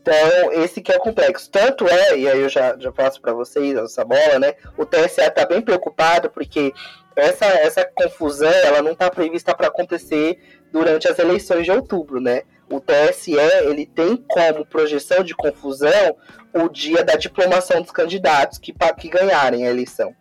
B: Então, esse que é o complexo. Tanto é, e aí eu já, já passo para vocês essa bola, né? O TSE está bem preocupado porque essa, essa confusão ela não está prevista para acontecer durante as eleições de outubro, né? O TSE ele tem como projeção de confusão o dia da diplomação dos candidatos que, que ganharem a eleição.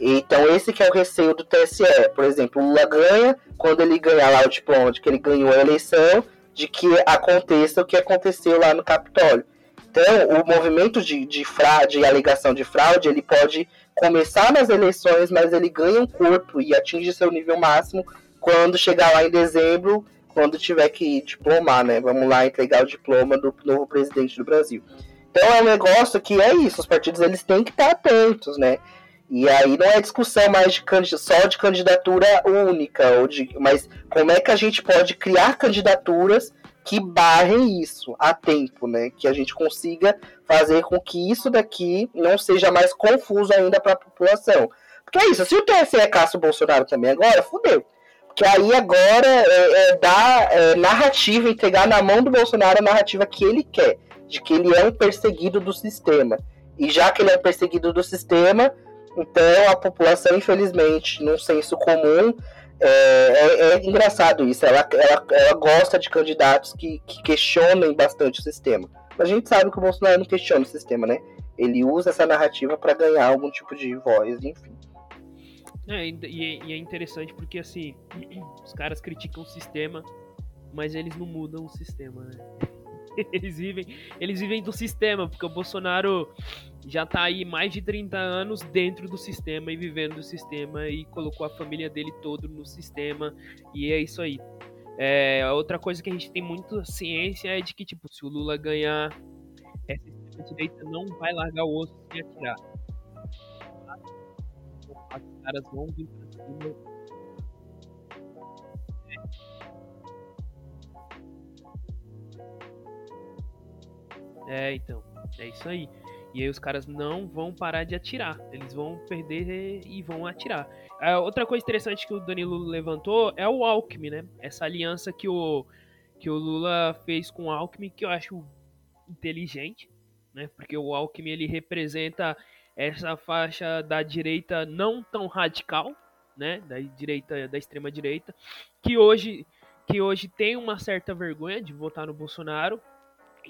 B: Então esse que é o receio do TSE. Por exemplo, o Lula ganha, quando ele ganhar lá o diploma de que ele ganhou a eleição, de que aconteça o que aconteceu lá no Capitólio. Então, o movimento de, de fraude, de alegação de fraude, ele pode começar nas eleições, mas ele ganha um corpo e atinge seu nível máximo quando chegar lá em dezembro, quando tiver que diplomar, né? Vamos lá entregar o diploma do novo presidente do Brasil. Então é um negócio que é isso, os partidos eles têm que estar atentos, né? E aí não é discussão mais de só de candidatura única, ou de, mas como é que a gente pode criar candidaturas que barrem isso a tempo, né? Que a gente consiga fazer com que isso daqui não seja mais confuso ainda para a população. Porque é isso, se o TSE é caça o Bolsonaro também agora, fudeu. Porque aí agora é, é dar é, narrativa, entregar na mão do Bolsonaro a narrativa que ele quer, de que ele é um perseguido do sistema. E já que ele é perseguido do sistema, então a população, infelizmente, num senso comum, é, é, é engraçado isso. Ela, ela, ela, gosta de candidatos que, que questionem bastante o sistema. Mas a gente sabe que o Bolsonaro não questiona o sistema, né? Ele usa essa narrativa para ganhar algum tipo de voz, enfim.
A: É, e, e é interessante porque assim, [clears throat] os caras criticam o sistema, mas eles não mudam o sistema, né? [laughs] eles vivem, eles vivem do sistema, porque o Bolsonaro já tá aí mais de 30 anos dentro do sistema e vivendo do sistema e colocou a família dele todo no sistema e é isso aí. É, outra coisa que a gente tem muita ciência é de que, tipo, se o Lula ganhar, essa direita não vai largar o osso e atirar. Os caras vão vir pra cima É, então, é isso aí. E aí os caras não vão parar de atirar. Eles vão perder e vão atirar. A outra coisa interessante que o Danilo levantou é o Alckmin, né? Essa aliança que o, que o Lula fez com o Alckmin, que eu acho inteligente, né? Porque o Alckmin ele representa essa faixa da direita não tão radical, né? Da direita, da extrema direita, que hoje que hoje tem uma certa vergonha de votar no Bolsonaro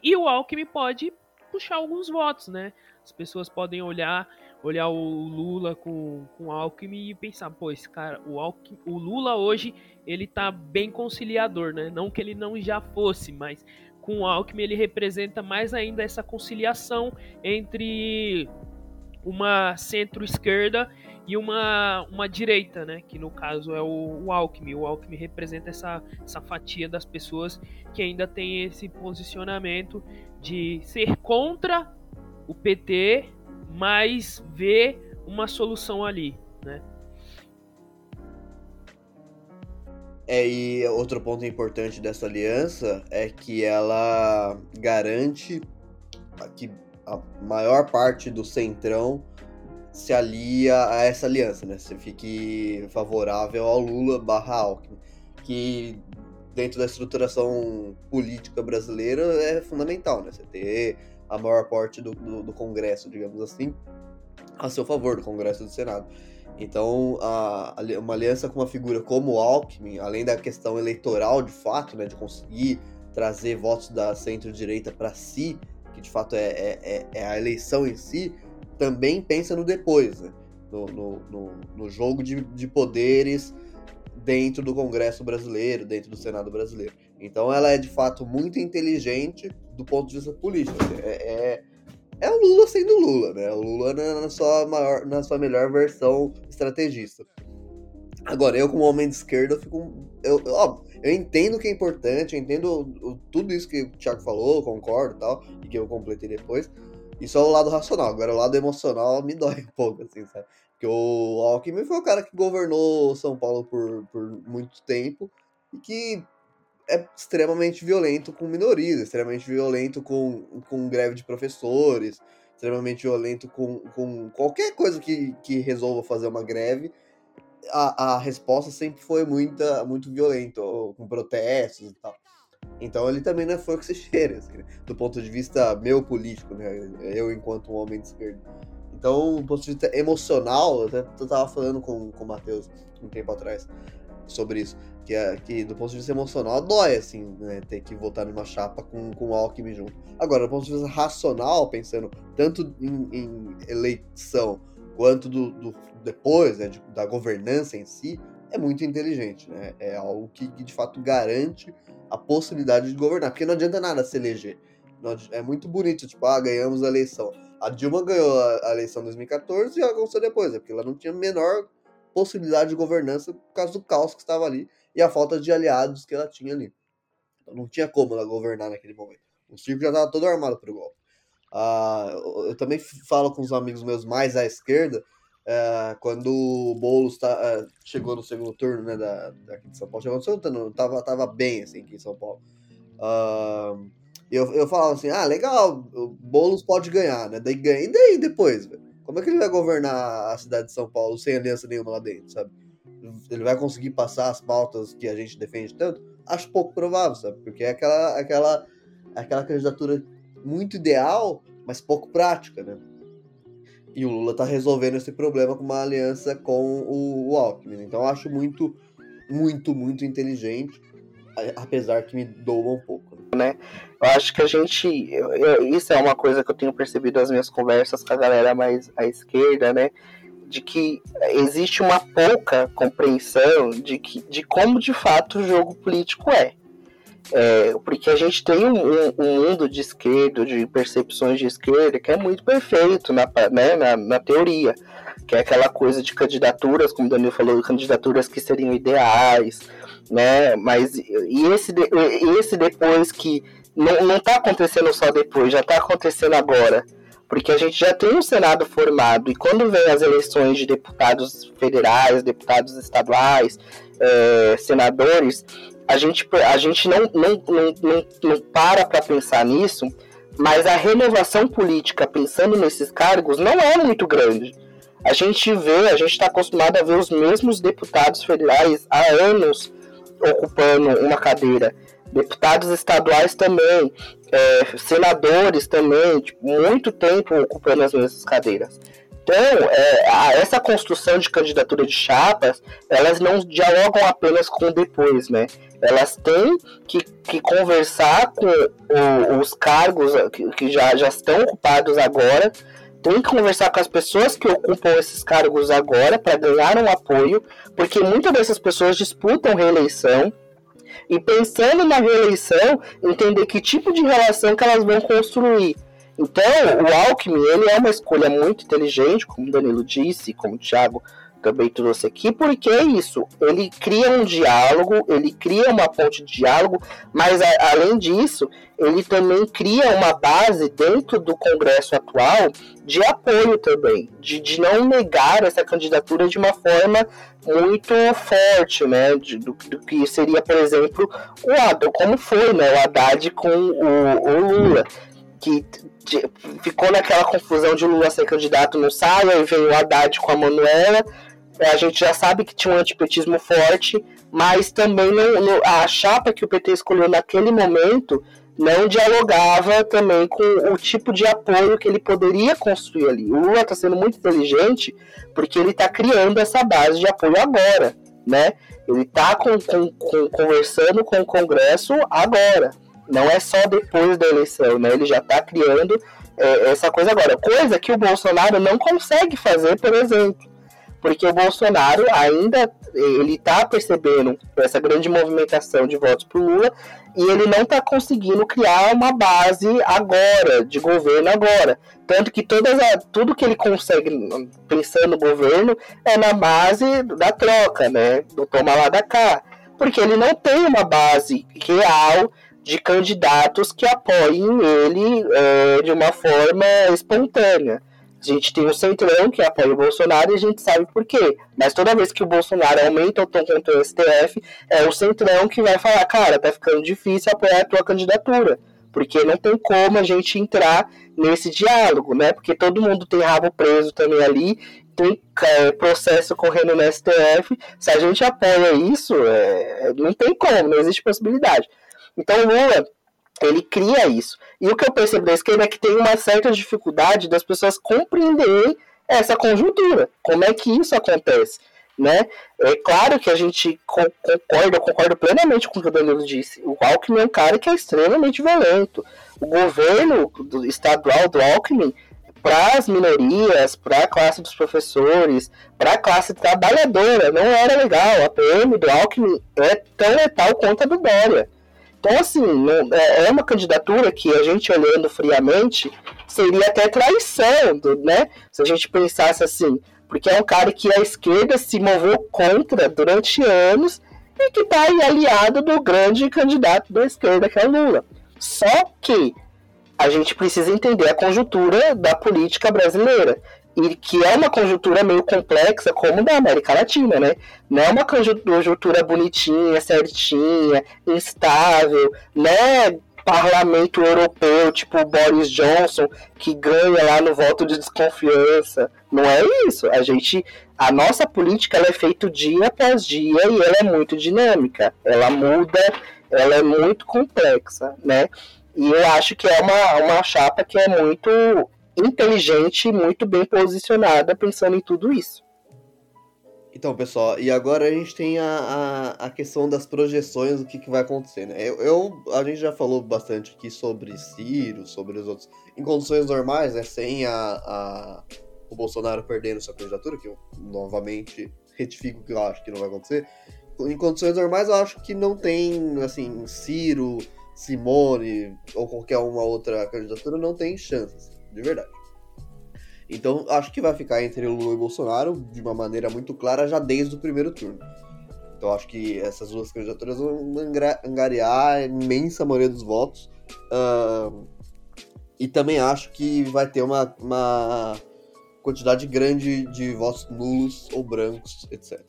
A: e o Alckmin pode puxar alguns votos, né? As pessoas podem olhar olhar o Lula com, com o Alckmin e pensar, pô, esse cara, o, Alckmin, o Lula hoje, ele tá bem conciliador, né? Não que ele não já fosse, mas com o Alckmin ele representa mais ainda essa conciliação entre uma centro-esquerda e uma, uma direita, né? Que no caso é o, o Alckmin. O Alckmin representa essa, essa fatia das pessoas que ainda tem esse posicionamento de ser contra o PT, mas ver uma solução ali, né?
C: É, e outro ponto importante dessa aliança é que ela garante que a maior parte do centrão se alia a essa aliança, né? Você fique favorável ao Lula barra Alckmin, que dentro da estruturação política brasileira é fundamental, né? Você ter a maior parte do, do, do Congresso, digamos assim, a seu favor, do Congresso e do Senado. Então, a, uma aliança com uma figura como o Alckmin, além da questão eleitoral de fato, né, de conseguir trazer votos da centro-direita para si, que de fato é, é, é, é, a eleição em si, também pensa no depois, né? no, no, no, no, jogo de, de poderes dentro do Congresso brasileiro, dentro do Senado brasileiro. Então ela é de fato muito inteligente do ponto de vista político. É, é, é o Lula sendo Lula, né? O Lula na, na, sua maior, na sua melhor versão estrategista. Agora, eu como homem de esquerda, eu fico. Eu, ó, eu entendo que é importante, eu entendo tudo isso que o Thiago falou, concordo e tal, e que eu completei depois. Isso é o lado racional. Agora, o lado emocional me [laughs] dói um pouco, assim, sabe? Porque o Alckmin foi o cara que governou São Paulo por, por muito tempo e que é extremamente violento com minorias, extremamente violento com, com greve de professores, extremamente violento com, com qualquer coisa que, que resolva fazer uma greve. A, a resposta sempre foi muita, muito violenta, com protestos e tal. Então ele também não foi o que se [laughs] cheira, assim, né? do ponto de vista meu político, né? Eu enquanto um homem de esquerda. Então, do ponto de vista emocional, eu até tava falando com, com o Matheus um tempo atrás sobre isso, que, é, que do ponto de vista emocional dói, assim, né, ter que votar numa chapa com, com o Alckmin junto. Agora, do ponto de vista racional, pensando tanto em, em eleição quanto do, do depois, né, de, da governança em si, é muito inteligente, né? É algo que, que de fato garante a possibilidade de governar. Porque não adianta nada se eleger. É muito bonito, tipo, ah, ganhamos a eleição. A Dilma ganhou a, eleição em 2014 e ela aconteceu depois, né? porque ela não tinha a menor possibilidade de governança por causa do caos que estava ali e a falta de aliados que ela tinha ali. Então não tinha como ela governar naquele momento. O circo já estava todo armado para o golpe. Ah, eu também falo com os amigos meus mais à esquerda é, quando o Boulos tá, é, chegou no segundo turno, né, da, daqui de São Paulo, chegou no segundo turno, tava, tava bem, assim, aqui em São Paulo. Uh, eu, eu falava assim, ah, legal, o Boulos pode ganhar, né, daí ganha, e daí depois, velho? Como é que ele vai governar a cidade de São Paulo sem aliança nenhuma lá dentro, sabe? Ele vai conseguir passar as pautas que a gente defende tanto? Acho pouco provável, sabe? Porque é aquela, aquela, aquela candidatura muito ideal, mas pouco prática, né? E o Lula está resolvendo esse problema com uma aliança com o, o Alckmin. Então eu acho muito, muito, muito inteligente, apesar que me doa um pouco.
B: Né? Eu acho que a gente. Eu, eu, isso é uma coisa que eu tenho percebido nas minhas conversas com a galera mais à esquerda, né? De que existe uma pouca compreensão de, que, de como de fato o jogo político é. É, porque a gente tem um, um, mundo de esquerda, de percepções de esquerda, que é muito perfeito na, né, na, na, teoria. Que é aquela coisa de candidaturas, como o Danilo falou, candidaturas que seriam ideais, né? Mas e esse, esse depois que não, não tá acontecendo só depois, já está acontecendo agora. Porque a gente já tem um Senado formado, e quando vem as eleições de deputados federais, deputados estaduais, é, senadores, a gente, a gente não, não, não, não, não para para pensar nisso, mas a renovação política pensando nesses cargos não é muito grande. A gente vê, a gente está acostumado a ver os mesmos deputados federais há anos ocupando uma cadeira. Deputados estaduais também, é, senadores também, tipo, muito tempo ocupando as mesmas cadeiras. Então, é, essa construção de candidatura de chapas, elas não dialogam apenas com depois, né? Elas têm que, que conversar com o, os cargos que, que já, já estão ocupados agora, tem que conversar com as pessoas que ocupam esses cargos agora para ganhar um apoio, porque muitas dessas pessoas disputam reeleição. E pensando na reeleição, entender que tipo de relação que elas vão construir Então, o Alckmin, ele é uma escolha muito inteligente, como o Danilo disse, como o Thiago também trouxe aqui, porque é isso, ele cria um diálogo, ele cria uma ponte de diálogo, mas a, além disso, ele também cria uma base dentro do Congresso atual de apoio também, de, de não negar essa candidatura de uma forma muito forte, né, de, do, do, que seria, por exemplo, o Haddad, como foi, né, o Haddad com o, o Lula, que de, ficou naquela confusão de Lula ser candidato no saia, e veio o Haddad com a Manuela, é, a gente já sabe que tinha um antipetismo forte, mas também não, não, a chapa que o PT escolheu naquele momento não dialogava também com o tipo de apoio que ele poderia construir ali. O Lula está sendo muito inteligente porque ele está criando essa base de apoio agora, né? Ele está com, com, com, conversando com o Congresso agora, não é só depois da eleição, né? Ele já está criando é, essa coisa agora, coisa que o Bolsonaro não consegue fazer, por exemplo porque o Bolsonaro ainda ele está percebendo essa grande movimentação de votos para Lula e ele não está conseguindo criar uma base agora, de governo agora. Tanto que todas a, tudo que ele consegue pensando no governo é na base da troca, né? Do toma lá da cá. Porque ele não tem uma base real de candidatos que apoiem ele é, de uma forma espontânea. A gente tem o Centrão que apoia o Bolsonaro e a gente sabe por quê. Mas toda vez que o Bolsonaro aumenta o tom contra o STF, é o Centrão que vai falar, cara, tá ficando difícil apoiar a tua candidatura. Porque não tem como a gente entrar nesse diálogo, né? Porque todo mundo tem rabo preso também ali, tem é, processo correndo no STF. Se a gente apoia isso, é, não tem como, não existe possibilidade. Então, Lula ele cria isso. E o que eu percebo da esquerda é que tem uma certa dificuldade das pessoas compreenderem essa conjuntura. Como é que isso acontece? Né? É claro que a gente concorda, eu concordo plenamente com o que o Danilo disse. O Alckmin é um cara que é extremamente violento. O governo estadual do Alckmin, para as minorias, para a classe dos professores, para a classe trabalhadora, não era legal. A PM do Alckmin é tão letal quanto a do Dória. Então, assim, é, é uma candidatura que a gente olhando friamente seria até traição, né? Se a gente pensasse assim, porque é um cara que a esquerda se moveu contra durante anos e que está aliado do grande candidato da esquerda, que é o Lula. Só que a gente precisa entender a conjuntura da política brasileira e que é uma conjuntura meio complexa, como da América Latina, né? Não é uma conjuntura bonitinha, certinha, instável, né? Parlamento europeu, tipo Boris Johnson, que ganha lá no voto de desconfiança. Não é isso. A gente, a nossa política ela é feita dia após dia e ela é muito dinâmica. Ela muda, ela é muito complexa, né? E eu acho que é uma, uma chapa que é muito inteligente e muito bem posicionada pensando em tudo isso.
C: Então, pessoal, e agora a gente tem a, a, a questão das projeções do que, que vai acontecer, né? Eu, eu, a gente já falou bastante aqui sobre Ciro, sobre os outros. Em condições normais, né? Sem a, a, o Bolsonaro perdendo sua candidatura, que eu novamente retifico que eu acho que não vai acontecer. Em condições normais, eu acho que não tem, assim, Ciro, Simone ou qualquer uma outra candidatura, não tem chances de verdade. Então, acho que vai ficar entre Lula e Bolsonaro de uma maneira muito clara já desde o primeiro turno. Então, acho que essas duas candidaturas vão angariar a imensa maioria dos votos. Uh, e também acho que vai ter uma, uma quantidade grande de votos nulos ou brancos, etc.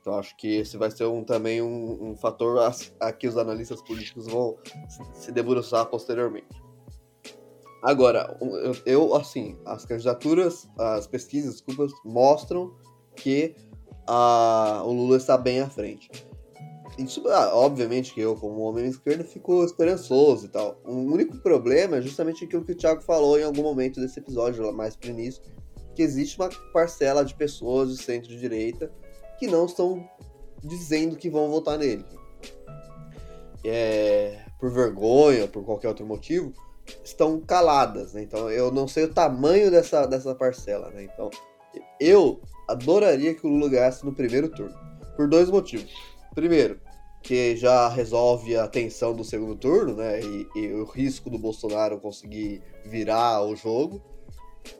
C: Então acho que esse vai ser um, também um, um fator a, a, que os analistas políticos vão se debruçar posteriormente. Agora, eu, assim, as candidaturas, as pesquisas, desculpas, mostram que a, o Lula está bem à frente. Isso, ah, obviamente que eu, como homem esquerdo, fico esperançoso e tal. O único problema é justamente aquilo que o Thiago falou em algum momento desse episódio, mais pro início, que existe uma parcela de pessoas de centro-direita que não estão dizendo que vão votar nele. É, por vergonha, por qualquer outro motivo, estão caladas, né? Então eu não sei o tamanho dessa, dessa parcela, né? Então eu adoraria que o Lula ganhasse no primeiro turno, por dois motivos. Primeiro, que já resolve a tensão do segundo turno, né? E, e, o risco do Bolsonaro conseguir virar o jogo.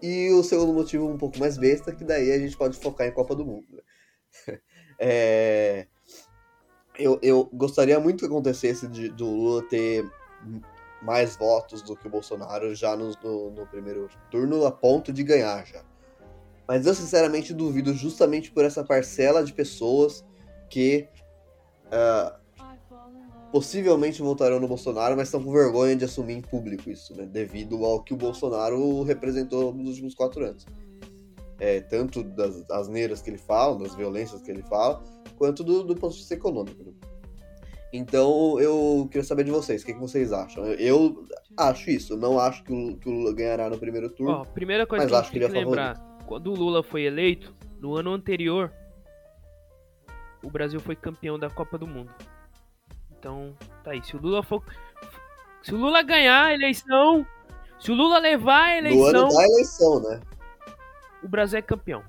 C: E o segundo motivo um pouco mais besta, que daí a gente pode focar em Copa do Mundo. Né? [laughs] é... eu, eu gostaria muito que acontecesse de, do Lula ter mais votos do que o Bolsonaro já no, no, no primeiro turno, a ponto de ganhar já. Mas eu sinceramente duvido justamente por essa parcela de pessoas que uh, possivelmente votarão no Bolsonaro, mas estão com vergonha de assumir em público isso, né? Devido ao que o Bolsonaro representou nos últimos quatro anos. É, tanto das asneiras que ele fala, das violências que ele fala, quanto do, do ponto de vista econômico. Né? Então eu queria saber de vocês, o que, que vocês acham? Eu, acho isso, não acho que o, que o, Lula ganhará no primeiro turno. Ó,
A: primeira coisa
C: mas
A: que
C: acho que
A: ele
C: é
A: lembrar, quando o Lula foi eleito, no ano anterior, o Brasil foi campeão da Copa do Mundo. Então, tá aí. Se o Lula for. Se o Lula ganhar a eleição. Se o Lula levar a eleição. No
C: ano da eleição, né?
A: O Brasil é campeão.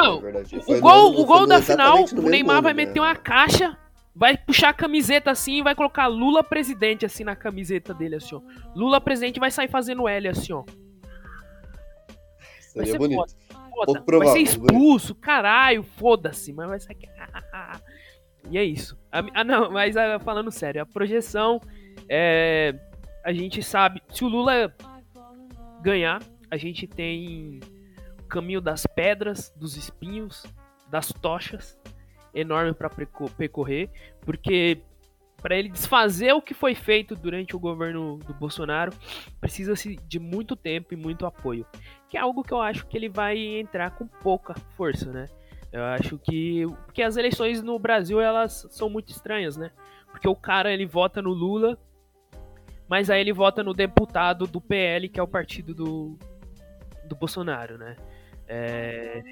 A: Não, é o gol, no, o gol da final, o Neymar vai né? meter uma caixa, vai puxar a camiseta assim e vai colocar Lula presidente assim na camiseta dele, assim, ó. Lula presidente vai sair fazendo L assim, ó.
C: Seria vai bonito. Foda
A: foda. Vai ser expulso, caralho, foda-se, mas vai sair. [laughs] e é isso. Ah, não, mas ah, falando sério, a projeção é. A gente sabe. Se o Lula ganhar, a gente tem caminho das pedras, dos espinhos, das tochas enorme para percorrer, porque para ele desfazer o que foi feito durante o governo do Bolsonaro, precisa-se de muito tempo e muito apoio, que é algo que eu acho que ele vai entrar com pouca força, né? Eu acho que porque as eleições no Brasil elas são muito estranhas, né? Porque o cara ele vota no Lula, mas aí ele vota no deputado do PL, que é o partido do, do Bolsonaro, né? É...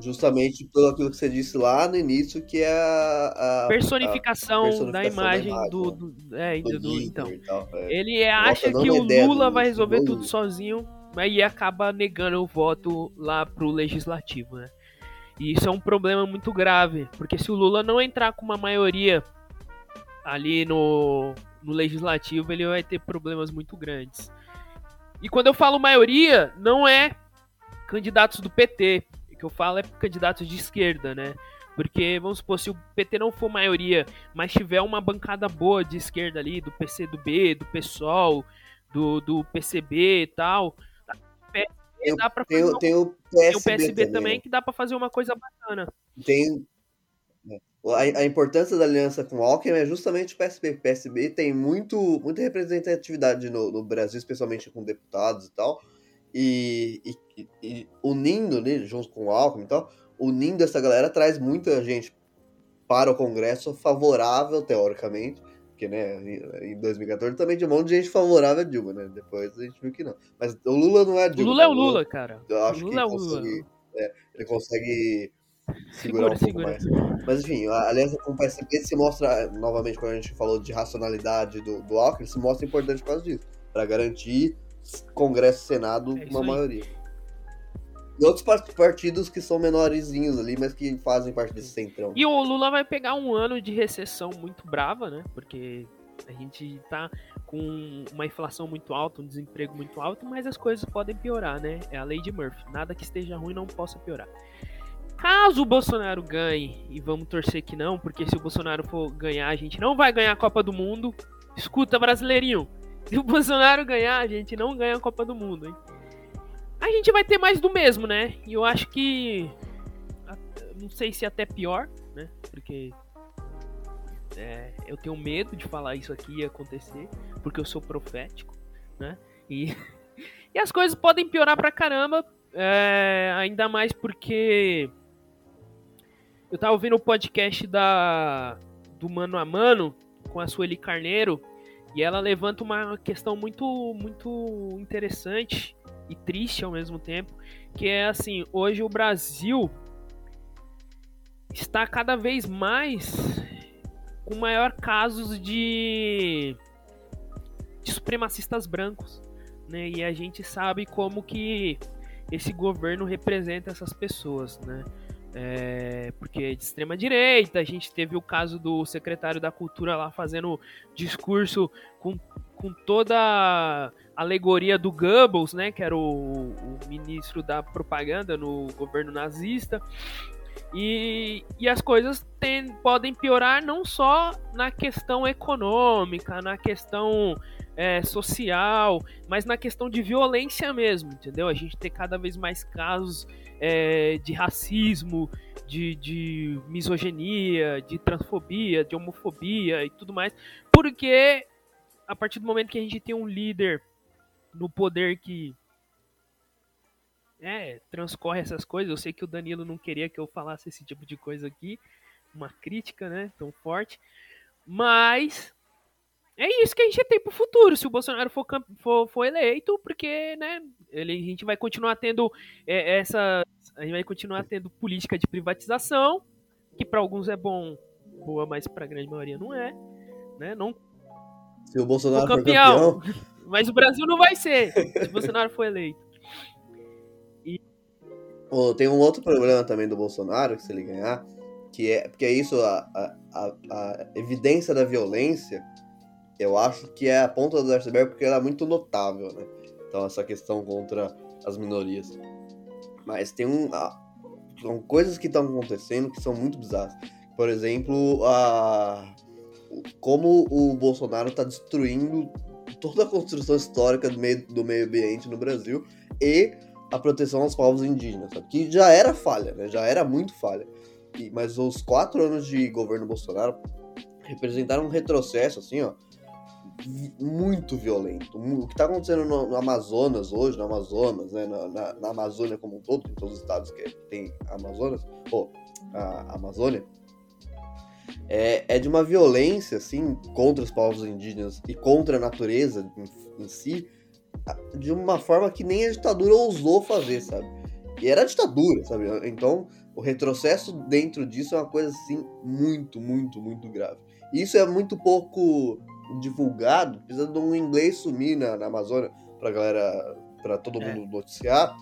C: Justamente pelo aquilo que você disse lá no início, que é a,
A: a, personificação, a personificação, da imagem, da imagem do, do, é, do, do então. é. Ele acha que o Lula vai resolver tudo sozinho, mas acaba negando o voto lá pro legislativo, né? E isso é um problema muito grave, porque se o Lula não entrar com uma maioria ali no, no legislativo, ele vai ter problemas muito grandes. E quando eu falo maioria, não é candidatos do PT, que eu falo é candidatos de esquerda, né? Porque, vamos supor, se o PT não for maioria, mas tiver uma bancada boa de esquerda ali, do PCdoB, do PSOL, do, do PCB e tal,
C: tem, dá pra fazer tem, tem, o PSB, tem o PSB também,
A: também, que dá para fazer uma coisa bacana.
C: Tem. Né, a, a, importância da aliança com o Alckmin é justamente o PSB. O PSB tem muito, muita representatividade no, no Brasil, especialmente com deputados e tal. E, e, e unindo, né, junto com o Alckmin e tal, unindo essa galera traz muita gente para o Congresso favorável, teoricamente, porque, né, em 2014 também tinha um monte de gente favorável a Dilma, né? Depois a gente viu que não. Mas o Lula não é a Dilma.
A: O Lula é o Lula, cara.
C: Eu acho
A: o
C: Lula que é o Lula. Consegue, é, ele consegue segurar segura, um pouco segura. mais. Mas enfim, a aliança com o PSB se mostra, novamente, quando a gente falou de racionalidade do, do Alckmin, se mostra importante por causa disso. Para garantir Congresso e Senado é uma maioria. E outros partidos que são menorzinhos ali, mas que fazem parte desse centrão.
A: E o Lula vai pegar um ano de recessão muito brava, né? Porque a gente tá com uma inflação muito alta, um desemprego muito alto, mas as coisas podem piorar, né? É a lei de Murphy. Nada que esteja ruim não possa piorar. Caso o Bolsonaro ganhe, e vamos torcer que não, porque se o Bolsonaro for ganhar, a gente não vai ganhar a Copa do Mundo. Escuta, brasileirinho, se o Bolsonaro ganhar, a gente não ganha a Copa do Mundo, hein? A gente vai ter mais do mesmo, né? E eu acho que. Não sei se até pior, né? Porque. É, eu tenho medo de falar isso aqui acontecer, porque eu sou profético, né? E, [laughs] e as coisas podem piorar pra caramba, é, ainda mais porque. Eu tava ouvindo o podcast da, do Mano a Mano com a Sueli Carneiro e ela levanta uma questão muito, muito interessante e triste ao mesmo tempo, que é assim, hoje o Brasil está cada vez mais com maior casos de, de supremacistas brancos, né? E a gente sabe como que esse governo representa essas pessoas, né? É, porque é de extrema direita. A gente teve o caso do secretário da Cultura lá fazendo discurso com, com toda a alegoria do Goebbels, né, que era o, o ministro da propaganda no governo nazista. E, e as coisas tem, podem piorar não só na questão econômica, na questão é, social, mas na questão de violência mesmo, entendeu? A gente tem cada vez mais casos é, de racismo, de, de misoginia, de transfobia, de homofobia e tudo mais, porque a partir do momento que a gente tem um líder no poder que é, transcorre essas coisas. Eu sei que o Danilo não queria que eu falasse esse tipo de coisa aqui, uma crítica, né, tão forte. Mas é isso que a gente tem pro futuro, se o Bolsonaro for, for, for eleito, porque, né, ele, a gente vai continuar tendo é, essa. A gente vai continuar tendo política de privatização, que para alguns é bom, boa, mas para a grande maioria não é. Né? Não,
C: se o Bolsonaro o campeão, for campeão. [laughs]
A: Mas o Brasil não vai ser, se o Bolsonaro for eleito.
C: Oh, tem um outro problema também do Bolsonaro, que se ele ganhar, que é porque é isso, a, a, a, evidência da violência, eu acho que é a ponta do iceberg porque ela é muito notável, né? Então, essa questão contra as minorias. Mas tem um. são coisas que estão acontecendo que são muito bizarras. Por exemplo, a, como o Bolsonaro está destruindo toda a construção histórica do meio, do meio ambiente no Brasil e a proteção aos povos indígenas, sabe? que já era falha, né? já era muito falha. E, mas os quatro anos de governo Bolsonaro representaram um retrocesso, assim, ó, muito violento. O que está acontecendo no, no, Amazonas hoje, no Amazonas, né, na, na, na, Amazônia como um todo, em todos os estados que tem Amazonas, ou a Amazônia, é, é de uma violência, assim, contra os povos indígenas e contra a natureza em, em si, de uma forma que nem a ditadura ousou fazer, sabe? E era ditadura, sabe? Então, o retrocesso dentro disso é uma coisa assim muito, muito, muito grave. E isso é muito pouco divulgado, precisa de um inglês sumir na, na Amazônia pra galera, pra todo é. mundo noticiar.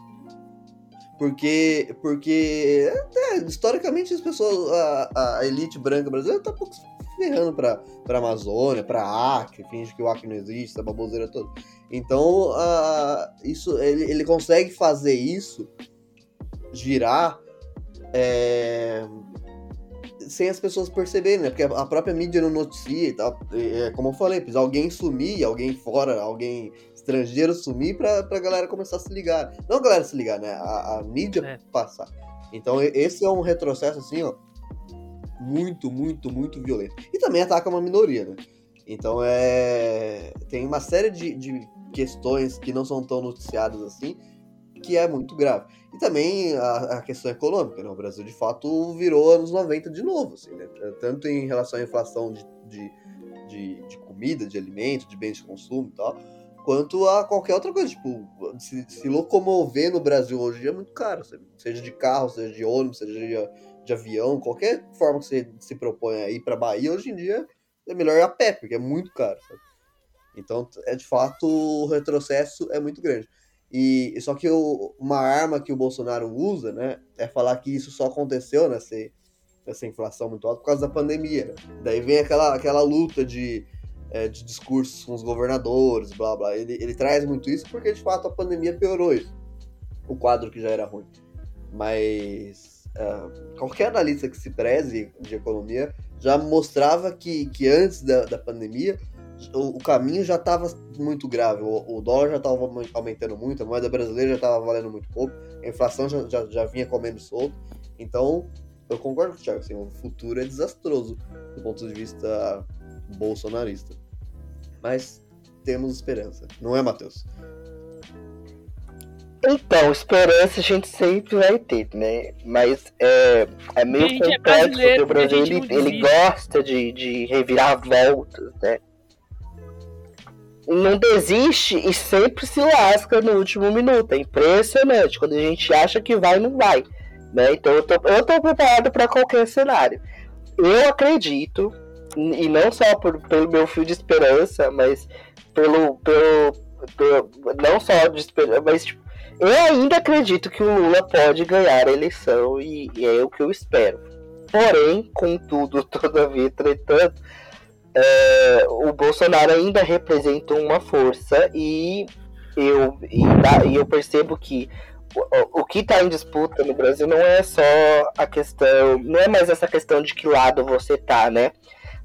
C: Porque, porque é, historicamente as pessoas, a, a elite branca brasileira tá um pouco ferrando pra, pra Amazônia, pra Acre, finge que o Acre não existe, essa baboseira toda. Então, uh, isso, ele, ele consegue fazer isso girar é, sem as pessoas perceberem, né? Porque a própria mídia não noticia e tal. É, como eu falei, precisa alguém sumir, alguém fora, alguém estrangeiro sumir pra, pra galera começar a se ligar. Não a galera se ligar, né? A, a mídia é. passar. Então esse é um retrocesso, assim, ó, muito, muito, muito violento. E também ataca uma minoria, né? Então é. Tem uma série de, de questões que não são tão noticiadas assim, que é muito grave. E também a, a, questão econômica, né? O Brasil de fato virou anos 90 de novo, assim, né? Tanto em relação à inflação de, de, de, de comida, de alimento, de bens de consumo e tal, quanto a qualquer outra coisa. Tipo, se, se locomover no Brasil hoje em dia é muito caro, sabe? seja de carro, seja de ônibus, seja de, de avião, qualquer forma que você se propõe a ir para Bahia, hoje em dia é melhor ir a pé, porque é muito caro, sabe? Então, é de fato, o retrocesso é muito grande. E só que o, uma arma que o Bolsonaro usa, né, é falar que isso só aconteceu nessa, nessa inflação muito alta por causa da pandemia. Daí vem aquela, aquela luta de, é, de discursos com os governadores, blá blá. Ele, ele traz muito isso porque de fato a pandemia piorou isso, o quadro que já era ruim. Mas uh, qualquer analista que se preze de economia já mostrava que, que antes da, da pandemia o, o caminho já estava muito grave. O, o dólar já estava aumentando muito, a moeda brasileira já estava valendo muito pouco, a inflação já, já, já, vinha comendo solto. Então, eu concordo com o Thiago, assim, o futuro é desastroso do ponto de vista bolsonarista. Mas temos esperança, não é, Matheus?
B: Então, esperança a gente sempre vai ter, né? Mas é, é meio é complexo, porque o Brasil ele, ele gosta de, de revirar voltas, né? Não desiste e sempre se lasca no último minuto. É impressionante. Quando a gente acha que vai, não vai. Né? Então eu tô, eu tô preparado para qualquer cenário. Eu acredito, e não só por, pelo meu fio de esperança, mas pelo. pelo, pelo não só de esperança, mas tipo, Eu ainda acredito que o Lula pode ganhar a eleição e, e é o que eu espero. Porém, contudo, [laughs] todavia, entretanto, é, o Bolsonaro ainda representa uma força e eu, e, e eu percebo que o, o que está em disputa no Brasil não é só a questão, não é mais essa questão de que lado você tá, né?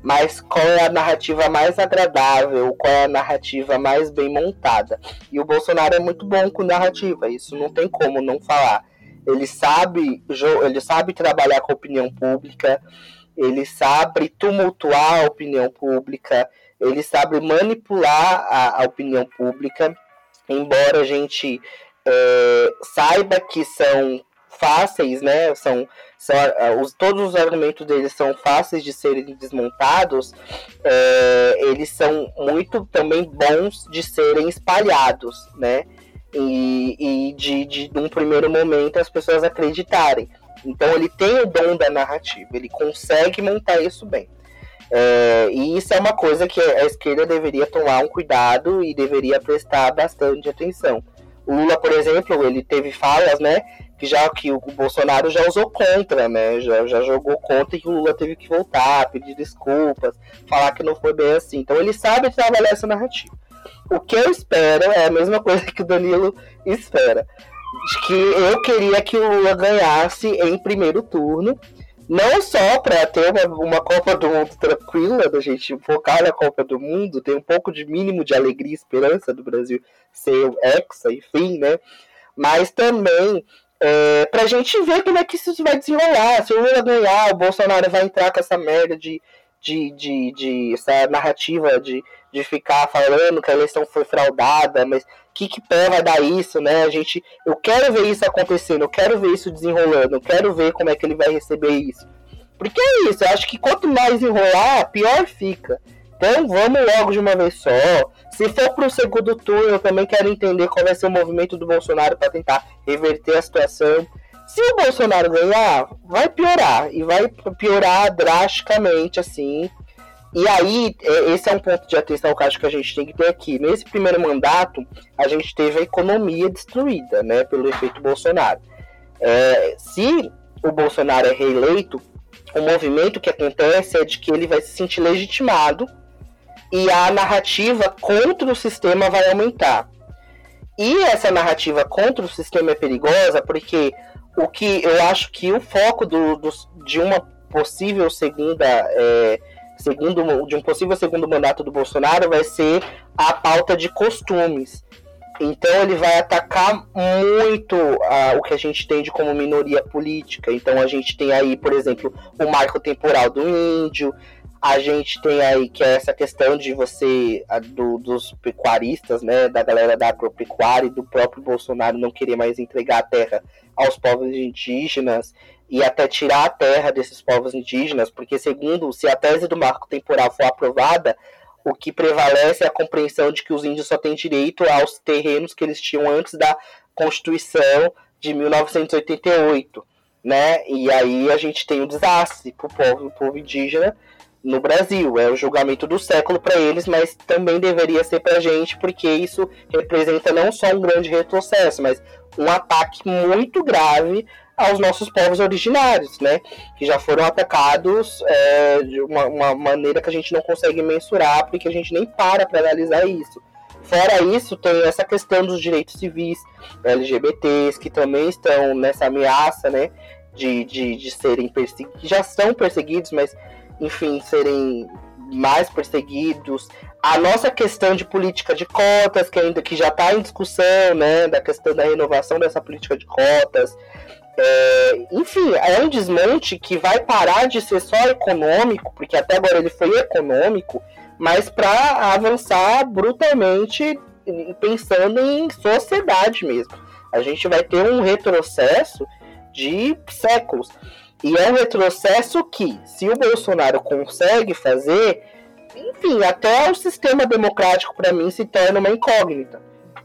B: Mas qual é a narrativa mais agradável, qual é a narrativa mais bem montada. E o Bolsonaro é muito bom com narrativa, isso não tem como não falar. Ele sabe, ele sabe trabalhar com a opinião pública, ele sabe tumultuar a opinião pública, ele sabe manipular a, a opinião pública, embora a gente é, saiba que são fáceis, né? São, são os, todos os argumentos deles são fáceis de serem desmontados. É, eles são muito também bons de serem espalhados, né? E, e de, de, de um primeiro momento as pessoas acreditarem. Então ele tem o dom da narrativa, ele consegue montar isso bem. É, e isso é uma coisa que a esquerda deveria tomar um cuidado e deveria prestar bastante atenção. O Lula, por exemplo, ele teve falas, né? Que já que o Bolsonaro já usou contra, né? Já, já jogou contra e o Lula teve que voltar, pedir desculpas, falar que não foi bem assim. Então ele sabe trabalhar essa narrativa. O que eu espero é a mesma coisa que o Danilo espera. Que eu queria que o Lula ganhasse em primeiro turno não só para ter uma, uma, Copa do Mundo tranquila, da gente focar na Copa do Mundo, ter um pouco de mínimo de alegria e esperança do Brasil ser o hexa, enfim, né? Mas também é, pra gente ver como é que isso vai desenrolar. Se o Lula ganhar, o Bolsonaro vai entrar com essa merda de, de, de, de essa narrativa de, de ficar falando que a eleição foi fraudada, mas que, que pé vai dar isso, né? A gente, eu quero ver isso acontecendo, eu quero ver isso desenrolando, eu quero ver como é que ele vai receber isso. Porque é isso, eu acho que quanto mais enrolar, pior fica. Então vamos logo de uma vez só. Se for para o segundo turno, eu também quero entender qual vai ser o movimento do Bolsonaro para tentar reverter a situação. Se o Bolsonaro ganhar, vai piorar. E vai piorar drasticamente, assim. E aí, é, esse é um ponto de atenção que acho que a gente tem que ter aqui. Nesse primeiro mandato, a gente teve a economia destruída, né, pelo efeito Bolsonaro. É, se o Bolsonaro é reeleito, o movimento que acontece é de que ele vai se sentir legitimado e a narrativa contra o sistema vai aumentar. E essa narrativa contra o sistema é perigosa porque o que eu acho que o foco do, do de uma possível segunda é, segundo, de um possível segundo mandato do Bolsonaro vai ser a pauta de costumes. Então ele vai atacar muito uh, o que a gente tem de como minoria política. Então a gente tem aí, por exemplo, o marco temporal do índio. A gente tem aí que é essa questão de você, a, do, dos pecuaristas, né, da galera da agropecuária e do próprio Bolsonaro não querer mais entregar a terra aos povos indígenas e até tirar a terra desses povos indígenas, porque segundo, se a tese do marco temporal for aprovada, o que prevalece é a compreensão de que os índios só têm direito aos terrenos que eles tinham antes da Constituição de 1988, né? E aí a gente tem o um desastre para o povo, povo indígena no Brasil. É o julgamento do século para eles, mas também deveria ser para a gente, porque isso representa não só um grande retrocesso, mas um ataque muito grave aos nossos povos originários, né? Que já foram atacados é, de uma, uma, maneira que a gente não consegue mensurar, porque a gente nem para para analisar isso. Fora isso, tem essa questão dos direitos civis LGBTs, que também estão nessa ameaça, né? De, de, de serem perseguidos, já são perseguidos, mas enfim, serem mais perseguidos. A nossa questão de política de cotas, que ainda que já está em discussão, né, da questão da renovação dessa política de cotas. É, enfim, é um desmonte que vai parar de ser só econômico, porque até agora ele foi econômico, mas para avançar brutalmente pensando em sociedade mesmo. A gente vai ter um retrocesso de séculos. E é um retrocesso que, se o Bolsonaro consegue fazer, enfim, até o sistema democrático para mim se torna uma incógnita.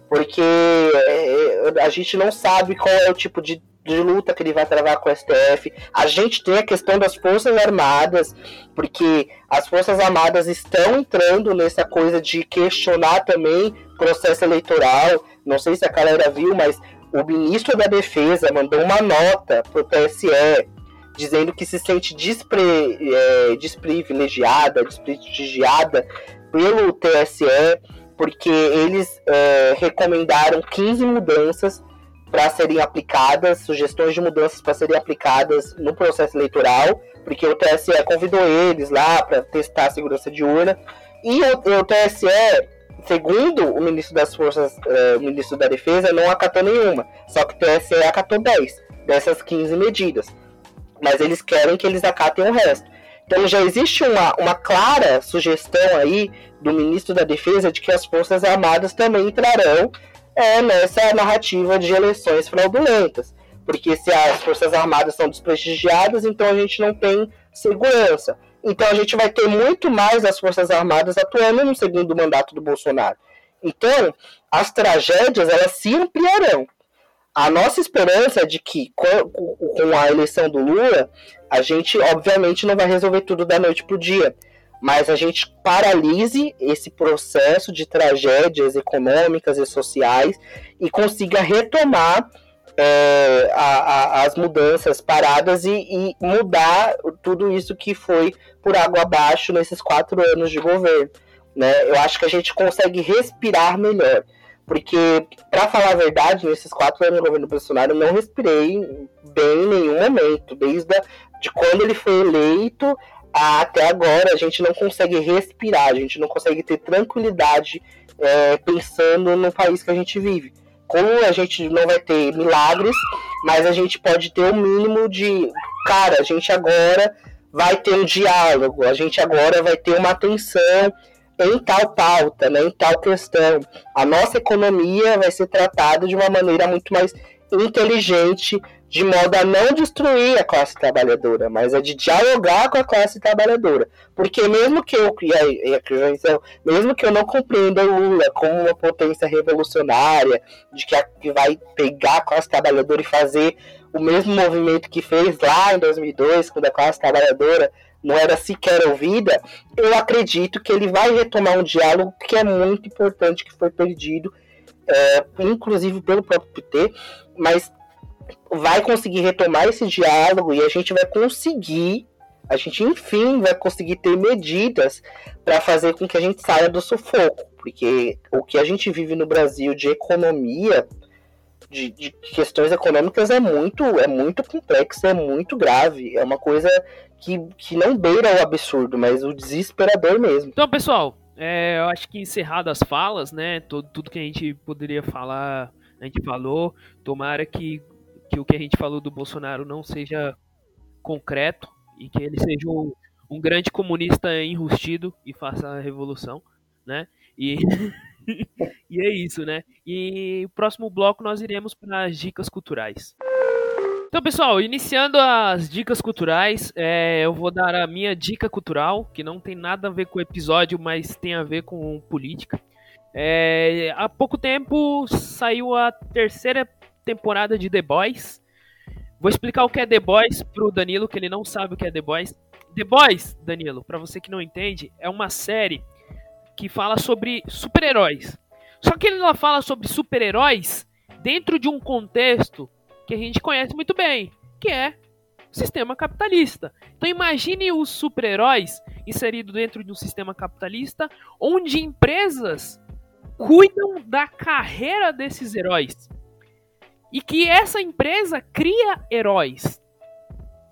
B: Porque é, a gente não sabe qual é o tipo de, de luta que ele vai travar com o STF. A gente tem a questão das Forças Armadas, porque as Forças Armadas estão entrando nessa coisa de questionar também processo eleitoral. Não sei se a galera viu, mas o ministro da Defesa mandou uma nota para o TSE dizendo que se sente despre, é, desprivilegiada, desprestigiada pelo TSE, porque eles é, recomendaram 15 mudanças para serem aplicadas, sugestões de mudanças para serem aplicadas no processo eleitoral, porque o TSE convidou eles lá para testar a segurança de urna. E o, o TSE, segundo o ministro das Forças, uh, o ministro da Defesa, não acatou nenhuma. Só que o TSE acatou 10 dessas 15 medidas. Mas eles querem que eles acatem o resto. Então já existe uma, uma clara sugestão aí do ministro da Defesa de que as Forças Armadas também entrarão é nessa narrativa de eleições fraudulentas. Porque se as Forças Armadas são desprestigiadas, então a gente não tem segurança. Então a gente vai ter muito mais as Forças Armadas atuando no segundo mandato do Bolsonaro. Então, as tragédias elas se ampliarão. A nossa esperança é de que com, a eleição do Lula, a gente obviamente não vai resolver tudo da noite para o dia mas a gente paralise esse processo de tragédias econômicas e sociais e consiga retomar é, a, a, as mudanças paradas e, e, mudar tudo isso que foi por água abaixo nesses quatro anos de governo. Né? Eu acho que a gente consegue respirar melhor. Porque, para falar a verdade, nesses quatro anos de governo Bolsonaro, eu não respirei bem em nenhum momento. Desde a, de quando ele foi eleito até agora a gente não consegue respirar, a gente não consegue ter tranquilidade é, pensando no país que a gente vive. Como a gente não vai ter milagres, mas a gente pode ter o um mínimo de. Cara, a gente agora vai ter um diálogo, a gente agora vai ter uma atenção em tal pauta, né, em tal questão. A nossa economia vai ser tratada de uma maneira muito mais inteligente, de modo a não destruir a classe trabalhadora, mas é de dialogar com a classe trabalhadora. Porque mesmo que eu, e aí, mesmo que eu não compreenda o Lula como uma potência revolucionária, de que, a, que vai pegar a classe trabalhadora e fazer o mesmo movimento que fez lá em 2002, quando a classe trabalhadora não era sequer ouvida, eu acredito que ele vai retomar um diálogo que é muito importante, que foi perdido, é, inclusive pelo próprio PT, mas vai conseguir retomar esse diálogo e a gente vai conseguir, a gente enfim vai conseguir ter medidas para fazer com que a gente saia do sufoco, porque o que a gente vive no Brasil de economia, de, de questões econômicas é muito, é muito complexo, é muito grave, é uma coisa que, que não beira o absurdo, mas o desesperador mesmo.
A: Então, pessoal, é, eu acho que encerrado as falas, né, tudo, tudo que a gente poderia falar, a gente falou. Tomara que que o que a gente falou do Bolsonaro não seja concreto e que ele seja um, um grande comunista enrustido e faça a revolução, né? E, [laughs] e é isso, né? E no próximo bloco nós iremos para as dicas culturais. Então, pessoal, iniciando as dicas culturais, é, eu vou dar a minha dica cultural, que não tem nada a ver com o episódio, mas tem a ver com política. É, há pouco tempo saiu a terceira temporada de The Boys. Vou explicar o que é The Boys pro Danilo, que ele não sabe o que é The Boys. The Boys, Danilo, para você que não entende, é uma série que fala sobre super-heróis. Só que ele não fala sobre super-heróis dentro de um contexto que a gente conhece muito bem, que é o sistema capitalista. Então imagine os super-heróis inseridos dentro de um sistema capitalista onde empresas cuidam da carreira desses heróis. E que essa empresa cria heróis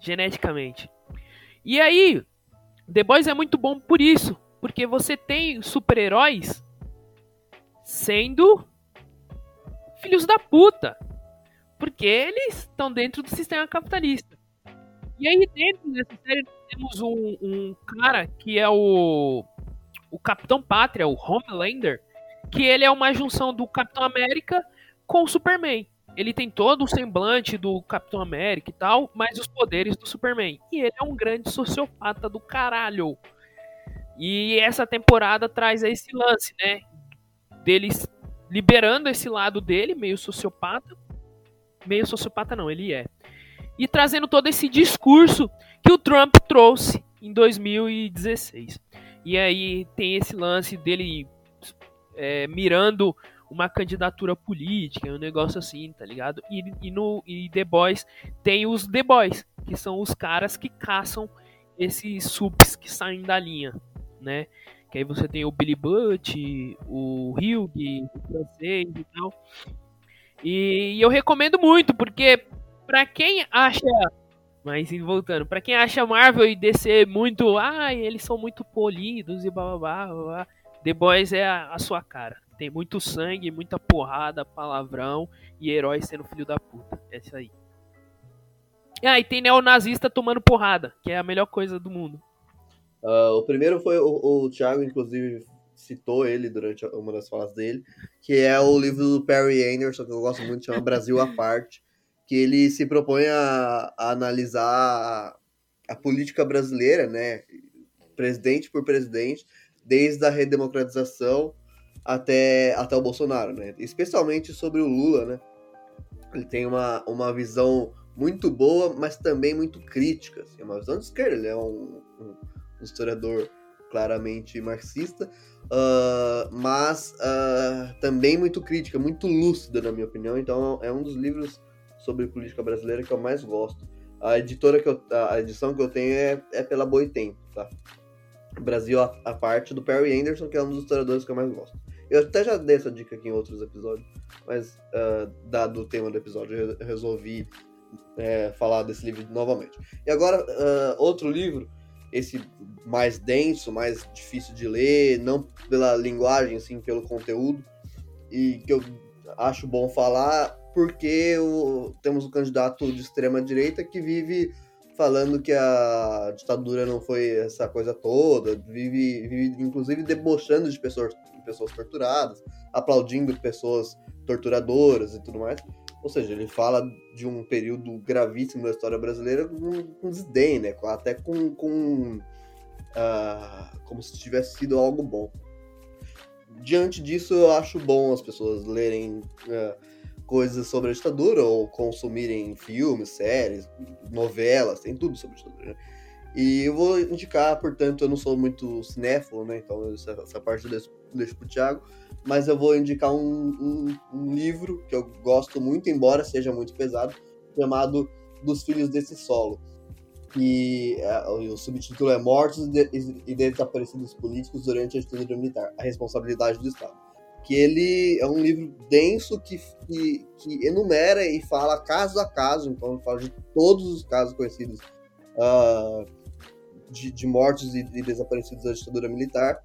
A: geneticamente. E aí, The Boys é muito bom por isso, porque você tem super-heróis sendo filhos da puta, porque eles estão dentro do sistema capitalista. E aí dentro dessa série temos um, um cara que é o o Capitão Pátria, o Homelander, que ele é uma junção do Capitão América com o Superman ele tem todo o semblante do Capitão América e tal, mas os poderes do Superman. E ele é um grande sociopata do caralho. E essa temporada traz esse lance, né? Deles liberando esse lado dele, meio sociopata. Meio sociopata não, ele é. E trazendo todo esse discurso que o Trump trouxe em 2016. E aí tem esse lance dele é, mirando uma candidatura política, um negócio assim, tá ligado? E, e no e The Boys tem os The Boys, que são os caras que caçam esses subs que saem da linha, né? Que aí você tem o Billy Butt, o Hugh, o francês e tal. E, e eu recomendo muito, porque para quem acha mas voltando, para quem acha Marvel e DC muito, ah, eles são muito polidos e blá blá blá, blá The Boys é a, a, sua cara. Tem muito sangue, muita porrada, palavrão e herói sendo filho da puta. É isso aí. Ah, e tem neonazista tomando porrada, que é a melhor coisa do mundo.
C: Uh, o primeiro foi o, o Thiago, inclusive, citou ele durante uma das falas dele, que é o livro do Perry Anderson, que eu gosto muito, chama Brasil à Parte que ele se propõe a, a analisar a, política brasileira, né, presidente por presidente, desde a redemocratização até, até o Bolsonaro, né, especialmente sobre o Lula, né. Ele tem uma, uma visão muito boa, mas também muito crítica, assim, uma visão de esquerda, ele é um, um, um historiador claramente marxista, uh, mas uh, também muito crítica, muito lúcida, na minha opinião. Então é um dos livros sobre política brasileira que eu mais gosto. A editora que eu, a edição que eu tenho é, é pela Boitempo, tá? Brasil a, a, parte do Perry Anderson, que é um dos historiadores que eu mais gosto. Eu até já dei essa dica aqui em outros episódios, mas uh, dado o tema do episódio, eu resolvi é, falar desse livro novamente. E agora, uh, outro livro, esse mais denso, mais difícil de ler, não pela linguagem, sim pelo conteúdo, e que eu acho bom falar, porque o, temos um candidato de extrema direita que vive falando que a ditadura não foi essa coisa toda, vive, vive inclusive debochando de pessoas, de pessoas torturadas, aplaudindo pessoas torturadoras e tudo mais. Ou seja, ele fala de um período gravíssimo da história brasileira com, com desdém, né? Até com, com uh, como se tivesse sido algo bom. Diante disso, eu acho bom as pessoas lerem uh, coisas sobre a ditadura ou consumirem filmes, séries, novelas, tem tudo sobre a ditadura. Né? E eu vou indicar, portanto, eu não sou muito cinéfilo, né? Então essa, essa parte eu deixo, deixo pro Thiago. Mas eu vou indicar um, um, um, livro que eu gosto muito, embora seja muito pesado, chamado Dos Filhos desse Solo. E é, o subtítulo é Mortos e Desaparecidos Políticos durante a ditadura militar, a responsabilidade do Estado que ele é um livro denso que, que, que, enumera e fala caso a caso, então fala de todos os casos conhecidos uh, de, de, mortos e, e, desaparecidos da ditadura militar.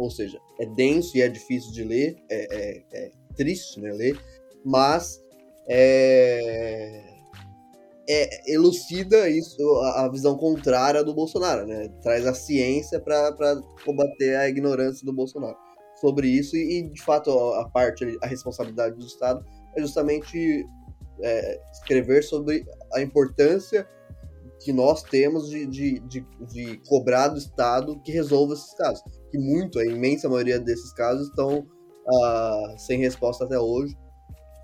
C: Ou seja, é denso e é difícil de ler, é, é, é triste né, ler, mas é, é, elucida isso, a, visão contrária do Bolsonaro, né? Traz a ciência para combater a ignorância do Bolsonaro sobre isso e, de fato, a parte, a responsabilidade do Estado é justamente é, escrever sobre a importância que nós temos de, de, de, de, cobrar do Estado que resolva esses casos. Que muito, a imensa maioria desses casos estão uh, sem resposta até hoje.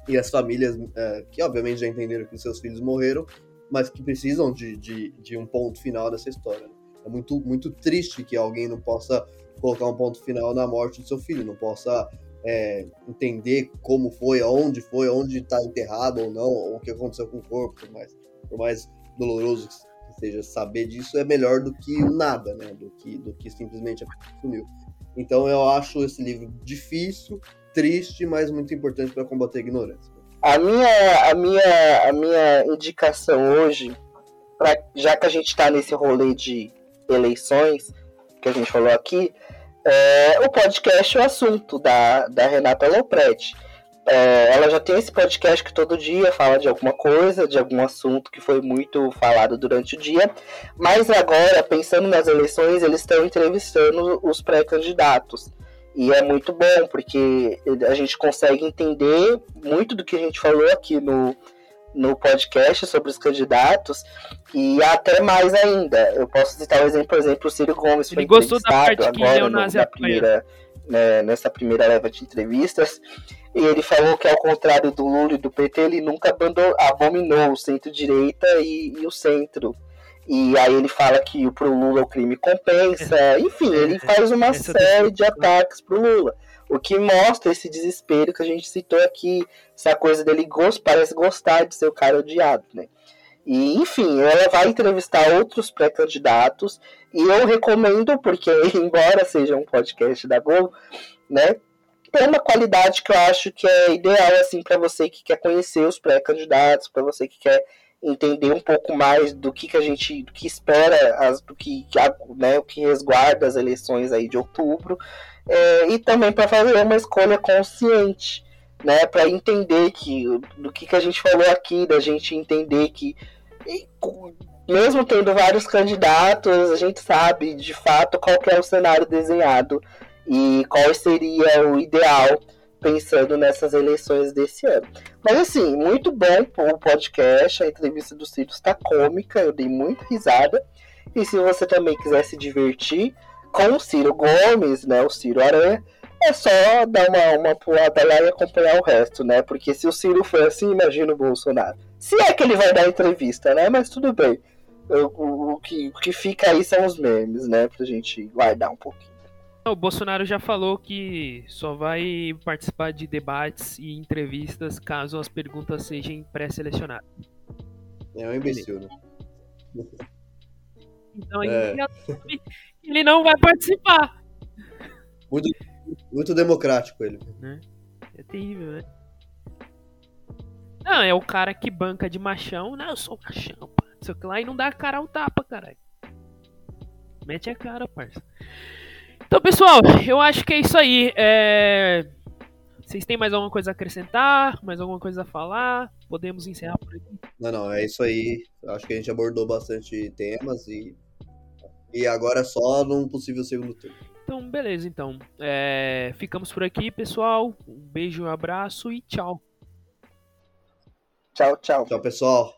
C: E as famílias, uh, que obviamente já entenderam que seus filhos morreram, mas que precisam de, de, de um ponto final dessa história. É muito, muito triste que alguém não possa colocar um ponto final na morte do seu filho, não possa é, entender como foi, aonde foi, onde está enterrado ou não, ou o que aconteceu com o corpo, por mais, por mais doloroso seja saber disso, é melhor do que nada, né? Do que, do que simplesmente sumiu. Então eu acho esse livro difícil, triste, mas muito importante para combater a ignorância.
B: A minha, a minha, a minha indicação hoje, pra, já que a gente está nesse rolê de eleições que a gente falou aqui, é, o podcast O Assunto, da, da Renata Lopretti. É, ela já tem esse podcast que todo dia fala de alguma coisa, de algum assunto que foi muito falado durante o dia. Mas agora, pensando nas eleições, eles estão entrevistando os pré-candidatos. E é muito bom, porque a gente consegue entender muito do que a gente falou aqui no, no podcast sobre os candidatos e até mais ainda. Eu posso citar o exemplo, por exemplo, o Ciro Gomes
A: ele foi gostou da parte agora que no, na
B: primeira, né, nessa primeira leva de entrevistas e ele falou que ao contrário do Lula e do PT, ele nunca abandonou, abominou o centro-direita e, e, o centro. E aí ele fala que pro Lula o crime compensa, [laughs] enfim, ele faz uma série de ataques pro Lula. O que mostra esse desespero que a gente citou aqui, essa coisa dele gost, parece gostar de ser o cara odiado, né? E, enfim, ela vai entrevistar outros pré-candidatos e eu recomendo, porque, [laughs] embora seja um podcast da Globo, né, tem uma qualidade que eu acho que é ideal, assim, para você que quer conhecer os pré-candidatos, para você que quer entender um pouco mais do que, que a gente do que espera, as, do que, né, o que resguarda as eleições aí de outubro, é, e também para fazer uma escolha consciente, né, para entender que do que, que a gente falou aqui, da gente entender que e, mesmo tendo vários candidatos, a gente sabe de fato qual é o cenário desenhado e qual seria o ideal pensando nessas eleições desse ano. Mas assim, muito bom o podcast, a entrevista do Ciro está cômica, eu dei muita risada. E se você também quiser se divertir com o Ciro Gomes, né, o Ciro Aranha, é só dar uma, uma pulada lá e acompanhar o resto, né? Porque se o Ciro for assim, imagina o Bolsonaro. Se é que ele vai dar entrevista, né? Mas tudo bem. O, o, que, o que fica aí são os memes, né? Pra gente guardar um pouquinho.
A: O Bolsonaro já falou que só vai participar de debates e entrevistas caso as perguntas sejam pré-selecionadas.
C: É um imbecil, né?
A: Então é. ele não vai participar.
C: Muito, muito democrático ele.
A: Né? É terrível, né? Não, é o cara que banca de machão. Não, eu sou machão, pá. Sei lá, e não dá a cara ao tapa, caralho. Mete a cara, parça. Então, pessoal, eu acho que é isso aí. É... Vocês têm mais alguma coisa a acrescentar? Mais alguma coisa a falar? Podemos encerrar por aqui?
C: Não, não, é isso aí. Acho que a gente abordou bastante temas e, e agora é só num possível segundo turno.
A: Então, beleza, então. É... Ficamos por aqui, pessoal. Um beijo, um abraço e tchau.
B: Tchau, tchau.
C: Tchau, pessoal.